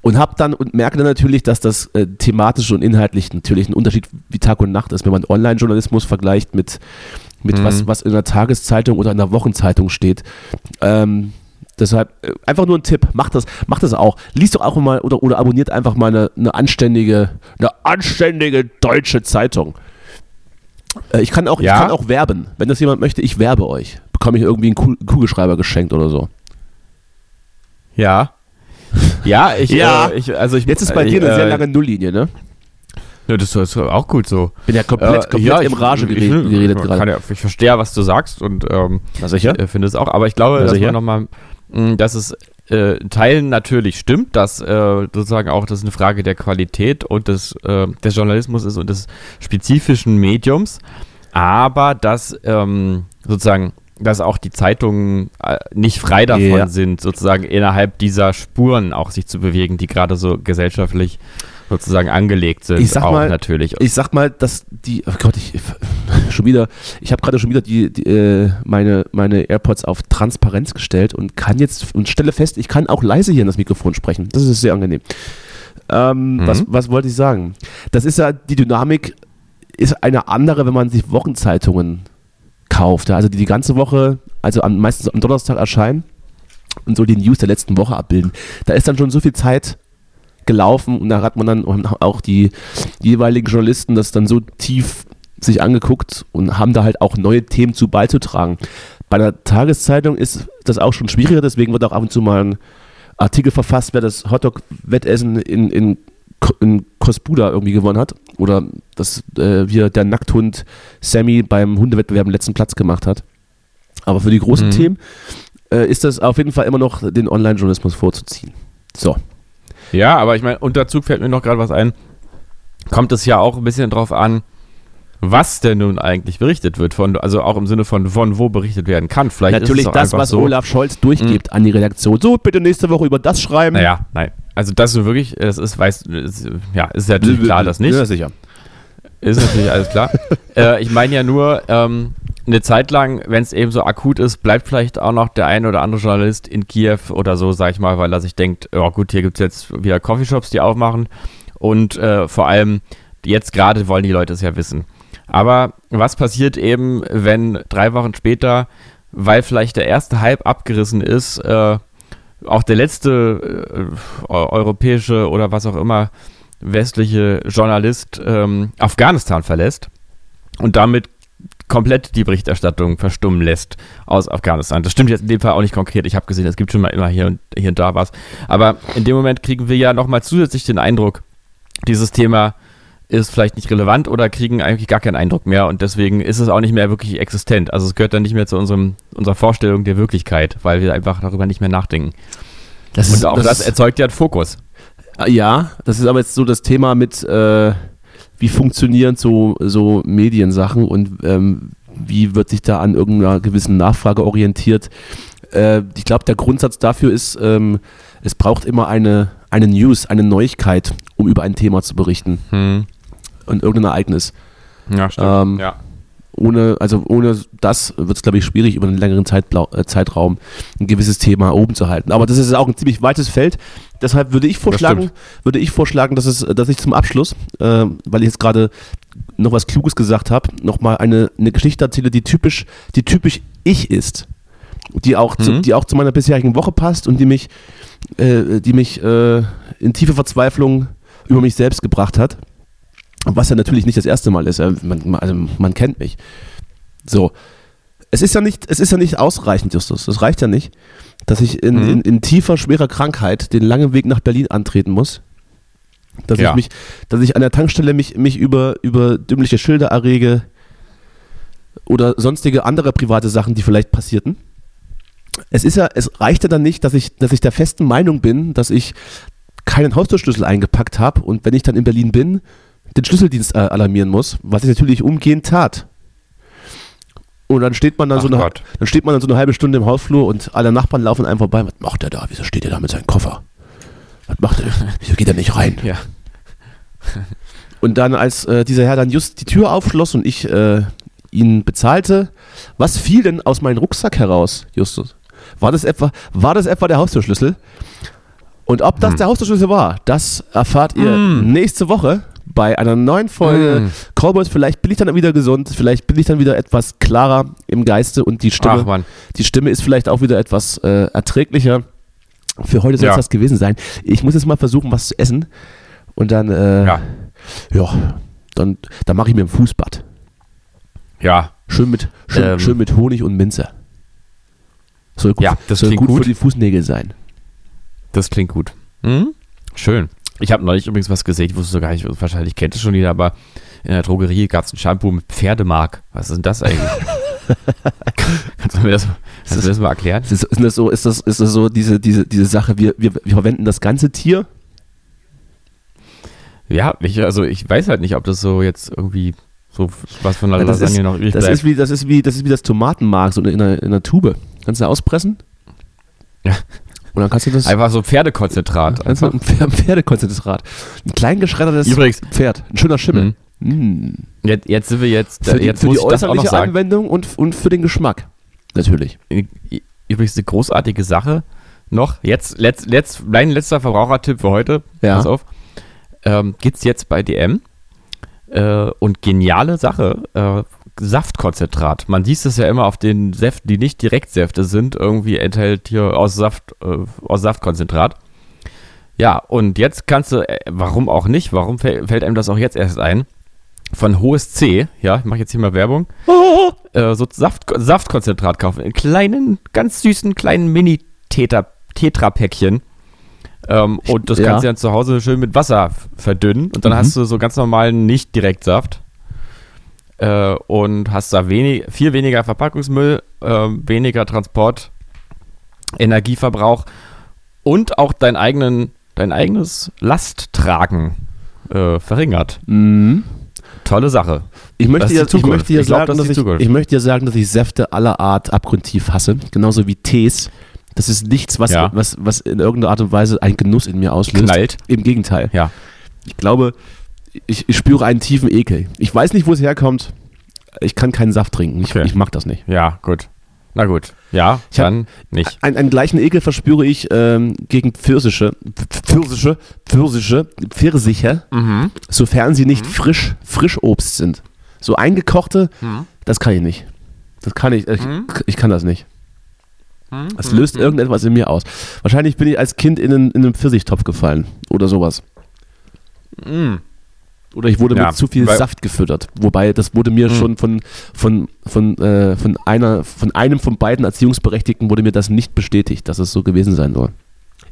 und hab dann und merke dann natürlich, dass das äh, thematisch und inhaltlich natürlich ein Unterschied wie Tag und Nacht ist, wenn man Online-Journalismus vergleicht mit, mit was, was in einer Tageszeitung oder in einer Wochenzeitung steht. Ähm, deshalb äh, einfach nur ein Tipp, macht das, macht das auch. Liest doch auch mal oder, oder abonniert einfach mal eine, eine anständige, eine anständige deutsche Zeitung. Äh, ich kann auch, Ja. ich kann auch werben. Wenn das jemand möchte, ich werbe euch. Bekomme ich irgendwie einen Ku- Kugelschreiber geschenkt oder so. Ja. Ja, ich, Ja. Äh, ich also ich Jetzt ist bei ich, dir eine sehr äh, lange Nulllinie, ne? Ja, das ist auch gut so. Bin ja komplett, Äh, komplett ja, im Rage ich- geredet, ich, geredet gerade. Ja, ich verstehe, was du sagst und ähm, äh, finde es auch. Aber ich glaube, dass sicher. man nochmal, mh, dass es äh, in Teilen natürlich stimmt, dass äh, sozusagen auch das eine Frage der Qualität und des, äh, des Journalismus ist und des spezifischen Mediums, aber dass ähm, sozusagen dass auch die Zeitungen äh, nicht frei davon Ja. sind, sozusagen innerhalb dieser Spuren auch sich zu bewegen, die gerade so gesellschaftlich sozusagen angelegt sind. Ich sag auch mal, natürlich. Ich sag mal, dass die, oh Gott, ich schon wieder, ich habe gerade schon wieder die, die äh, meine, meine AirPods auf Transparenz gestellt und kann jetzt und stelle fest, ich kann auch leise hier in das Mikrofon sprechen. Das ist sehr angenehm. Ähm, Mhm. was, was wollte ich sagen? Das ist ja, die Dynamik ist eine andere, wenn man sich Wochenzeitungen kauft. Ja? Also die die ganze Woche, also am, meistens am Donnerstag erscheinen und so die News der letzten Woche abbilden. Da ist dann schon so viel Zeit gelaufen und da hat man dann auch die jeweiligen Journalisten das dann so tief sich angeguckt und haben da halt auch neue Themen zu beizutragen. Bei einer Tageszeitung ist das auch schon schwieriger, deswegen wird auch ab und zu mal ein Artikel verfasst, wer das Hotdog-Wettessen in, in, in Kosbuda irgendwie gewonnen hat oder dass äh, wir der Nackthund Sammy beim Hundewettbewerb den letzten Platz gemacht hat. Aber für die großen Mhm. Themen äh, ist das auf jeden Fall immer noch den Online-Journalismus vorzuziehen. So. Ja, aber ich meine, und dazu fällt mir noch gerade was ein. Kommt es ja auch ein bisschen drauf an, was denn nun eigentlich berichtet wird, von, also auch im Sinne von, von wo berichtet werden kann. Vielleicht Natürlich ist es auch das, was so, Olaf Scholz durchgibt an die Redaktion. So, bitte nächste Woche über das schreiben. Naja, nein. Also das ist wirklich, das ist, weiß, ist, ja, ist natürlich klar, das nicht. Ja, sicher. Ist natürlich alles klar. äh, ich meine ja nur, ähm, eine Zeit lang, wenn es eben so akut ist, bleibt vielleicht auch noch der ein oder andere Journalist in Kiew oder so, sag ich mal, weil er sich denkt, ja gut, hier gibt es jetzt wieder Coffeeshops, die aufmachen. Und äh, vor allem, jetzt gerade wollen die Leute es ja wissen. Aber was passiert eben, wenn drei Wochen später, weil vielleicht der erste Hype abgerissen ist, äh, auch der letzte äh, eu- europäische oder was auch immer westliche Journalist ähm, Afghanistan verlässt und damit komplett die Berichterstattung verstummen lässt aus Afghanistan. Das stimmt jetzt in dem Fall auch nicht konkret. Ich habe gesehen, es gibt schon mal immer hier und, hier und da was. Aber in dem Moment kriegen wir ja nochmal zusätzlich den Eindruck, dieses Thema ist vielleicht nicht relevant oder kriegen eigentlich gar keinen Eindruck mehr und deswegen ist es auch nicht mehr wirklich existent. Also es gehört dann nicht mehr zu unserem, unserer Vorstellung der Wirklichkeit, weil wir einfach darüber nicht mehr nachdenken. Das Und auch das, erzeugt ja einen Fokus. ja, das ist aber jetzt so das Thema mit, äh, wie funktionieren so, so Mediensachen und ähm, wie wird sich da an irgendeiner gewissen Nachfrage orientiert. Äh, ich glaube, der Grundsatz dafür ist, ähm, es braucht immer eine, eine News, eine Neuigkeit, um über ein Thema zu berichten Hm. Und irgendein Ereignis. Ja, stimmt. Ähm, ja. ohne, also ohne das wird es, glaube ich, schwierig, über einen längeren Zeitblau äh, Zeitraum ein gewisses Thema oben zu halten. Aber das ist auch ein ziemlich weites Feld. Deshalb würde ich vorschlagen, würde ich vorschlagen, dass, es, dass ich zum Abschluss, äh, weil ich jetzt gerade noch was Kluges gesagt habe, nochmal eine, eine Geschichte erzähle, die typisch, die typisch ich ist. Die auch, mhm. zu, die auch zu meiner bisherigen Woche passt und die mich, äh, die mich äh, in tiefe Verzweiflung über mich selbst gebracht hat. Was ja natürlich nicht das erste Mal ist. Man, also man kennt mich. So. Es ist ja nicht, es ist ja nicht ausreichend, Justus. Es reicht ja nicht, dass ich in, mhm. in, in, tiefer, schwerer Krankheit den langen Weg nach Berlin antreten muss. Dass ja. ich mich, dass ich an der Tankstelle mich, mich über, über dümmliche Schilder errege oder sonstige andere private Sachen, die vielleicht passierten. Es ist ja, es reicht ja dann nicht, dass ich, dass ich der festen Meinung bin, dass ich keinen Haustürschlüssel eingepackt habe und wenn ich dann in Berlin bin, den Schlüsseldienst äh, alarmieren muss, was ich natürlich umgehend tat. Und dann steht man dann Ach so eine, dann steht man dann so eine halbe Stunde im Hausflur und alle Nachbarn laufen einem vorbei. Was macht der da? Wieso steht der da mit seinem Koffer? Was macht er? Wieso geht er nicht rein? Ja. Und dann, als äh, dieser Herr dann just die Tür aufschloss und ich äh, ihn bezahlte, was fiel denn aus meinem Rucksack heraus, Justus? War das etwa, war das etwa der Haustürschlüssel? Und ob das hm. der Haustürschlüssel war, das erfahrt ihr hm. nächste Woche bei einer neuen Folge mm. Cowboys. Vielleicht bin ich dann wieder gesund, vielleicht bin ich dann wieder etwas klarer im Geiste und die Stimme, die Stimme ist vielleicht auch wieder etwas äh, erträglicher. Für heute soll es ja. das gewesen sein. Ich muss jetzt mal versuchen, was zu essen und dann, äh, ja. ja, dann, dann mache ich mir ein Fußbad. Ja. Schön mit, schön, ähm. schön mit Honig und Minze. Soll gut, ja, das soll gut, gut für die Fußnägel sein. Das klingt gut. Hm? Schön. Ich habe neulich übrigens was gesehen, ich wusste sogar nicht, wahrscheinlich kennt es schon jeder, aber in der Drogerie gab es ein Shampoo mit Pferdemark. Was ist denn das eigentlich? kannst du mir das, kannst du das mal erklären? Ist, ist, das so, ist, das, ist das so diese, diese, diese Sache, wir, wir, wir verwenden das ganze Tier? Ja, ich, also ich weiß halt nicht, ob das so jetzt irgendwie so was von der ja, Lasagne ist, noch übrig das bleibt. Ist wie, das, ist wie, das ist wie das Tomatenmark, so in einer, in einer Tube. Kannst du auspressen? Ja. Und dann kannst du das. Einfach so Pferdekonzentrat. Einfach ein Pferdekonzentrat. Ein klein geschreddertes Übrigens, Pferd. Ein schöner Schimmel. Mhm. Mm. Jetzt, jetzt, sind wir jetzt. Für die, jetzt für die äußerliche Anwendung und, und für den Geschmack. Natürlich. Übrigens eine großartige Sache noch. Jetzt, letzt, letzt, mein letzter Verbrauchertipp für heute. Ja. Pass auf. Ähm, es jetzt bei DM. Äh, und geniale Sache. Äh, Saftkonzentrat. Man sieht es ja immer auf den Säften, die nicht Direktsäfte sind, irgendwie enthält hier aus Saft, äh, aus Saftkonzentrat. Ja, und jetzt kannst du, äh, warum auch nicht, warum fällt einem das auch jetzt erst ein? Von Hohes C, ja, ich mache jetzt hier mal Werbung, äh, so Saft, Saftkonzentrat kaufen. In kleinen, ganz süßen, kleinen Mini-Tetra-Päckchen. Ähm, und das ja. kannst du dann zu Hause schön mit Wasser verdünnen. Und dann mhm. hast du so ganz normalen Nicht-Direktsaft äh, und hast da wenig, viel weniger Verpackungsmüll, äh, weniger Transport, Energieverbrauch und auch dein, eigenen, dein eigenes Lasttragen äh, verringert. Mhm. Tolle Sache. Ich möchte, ja, ich, möchte ja ich glaub, sagen, dass ich, ich, möchte ja sagen, dass ich Säfte aller Art abgrundtief hasse, genauso wie Tees. Das ist nichts, was, ja. was, was in irgendeiner Art und Weise einen Genuss in mir auslöst. Knallt. Im Gegenteil. Ja. Ich glaube, ich, ich, spüre einen tiefen Ekel. Ich weiß nicht, wo es herkommt. Ich kann keinen Saft trinken. Ich, okay. ich mag das nicht. Ja, gut. Na gut. Ja, ich dann nicht. Einen, einen gleichen Ekel verspüre ich ähm, gegen Pfirsiche, Pfirsiche, Pfirsiche, Pfirsiche, mhm. sofern sie nicht mhm. frisch, Frischobst sind. So eingekochte, mhm. das kann ich nicht. Das kann ich, ich, mhm. ich kann das nicht. Mhm. Das löst mhm. irgendetwas in mir aus. Wahrscheinlich bin ich als Kind in einen, in einen Pfirsichtopf gefallen oder sowas. Mhm. Oder ich wurde ja, mit zu viel Saft gefüttert. Wobei, das wurde mir mhm. schon von, von, von, äh, von, einer, von einem von beiden Erziehungsberechtigten wurde mir das nicht bestätigt, dass es so gewesen sein soll.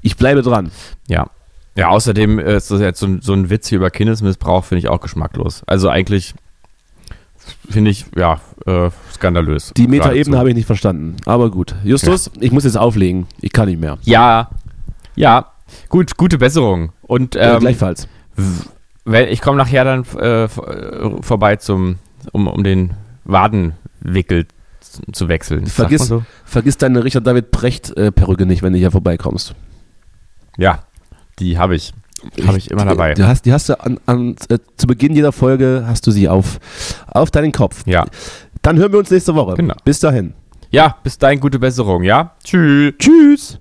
Ich bleibe dran. Ja. Ja, außerdem ist das jetzt so, so ein Witz hier über Kindesmissbrauch, finde ich auch geschmacklos. Also eigentlich finde ich, ja, äh, skandalös. Die Metaebene habe ich nicht verstanden. Aber gut. Justus, ja. ich muss jetzt auflegen. Ich kann nicht mehr. Ja, ja. Gut, gute Besserung. Und ähm, ja, gleichfalls ich komme nachher dann äh, vorbei zum, um, um den Wadenwickel zu wechseln. Vergiss, so? vergiss deine Richard David Precht-Perücke äh, nicht, wenn du hier vorbeikommst. Ja, die habe ich. Habe ich immer dabei. Du hast, die hast du an, an, äh, zu Beginn jeder Folge hast du sie auf, auf deinen Kopf. Ja. Dann hören wir uns nächste Woche. Genau. Bis dahin. Ja, bis dahin gute Besserung, ja? Tschüss. Tschüss.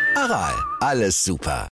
Aral, alles super.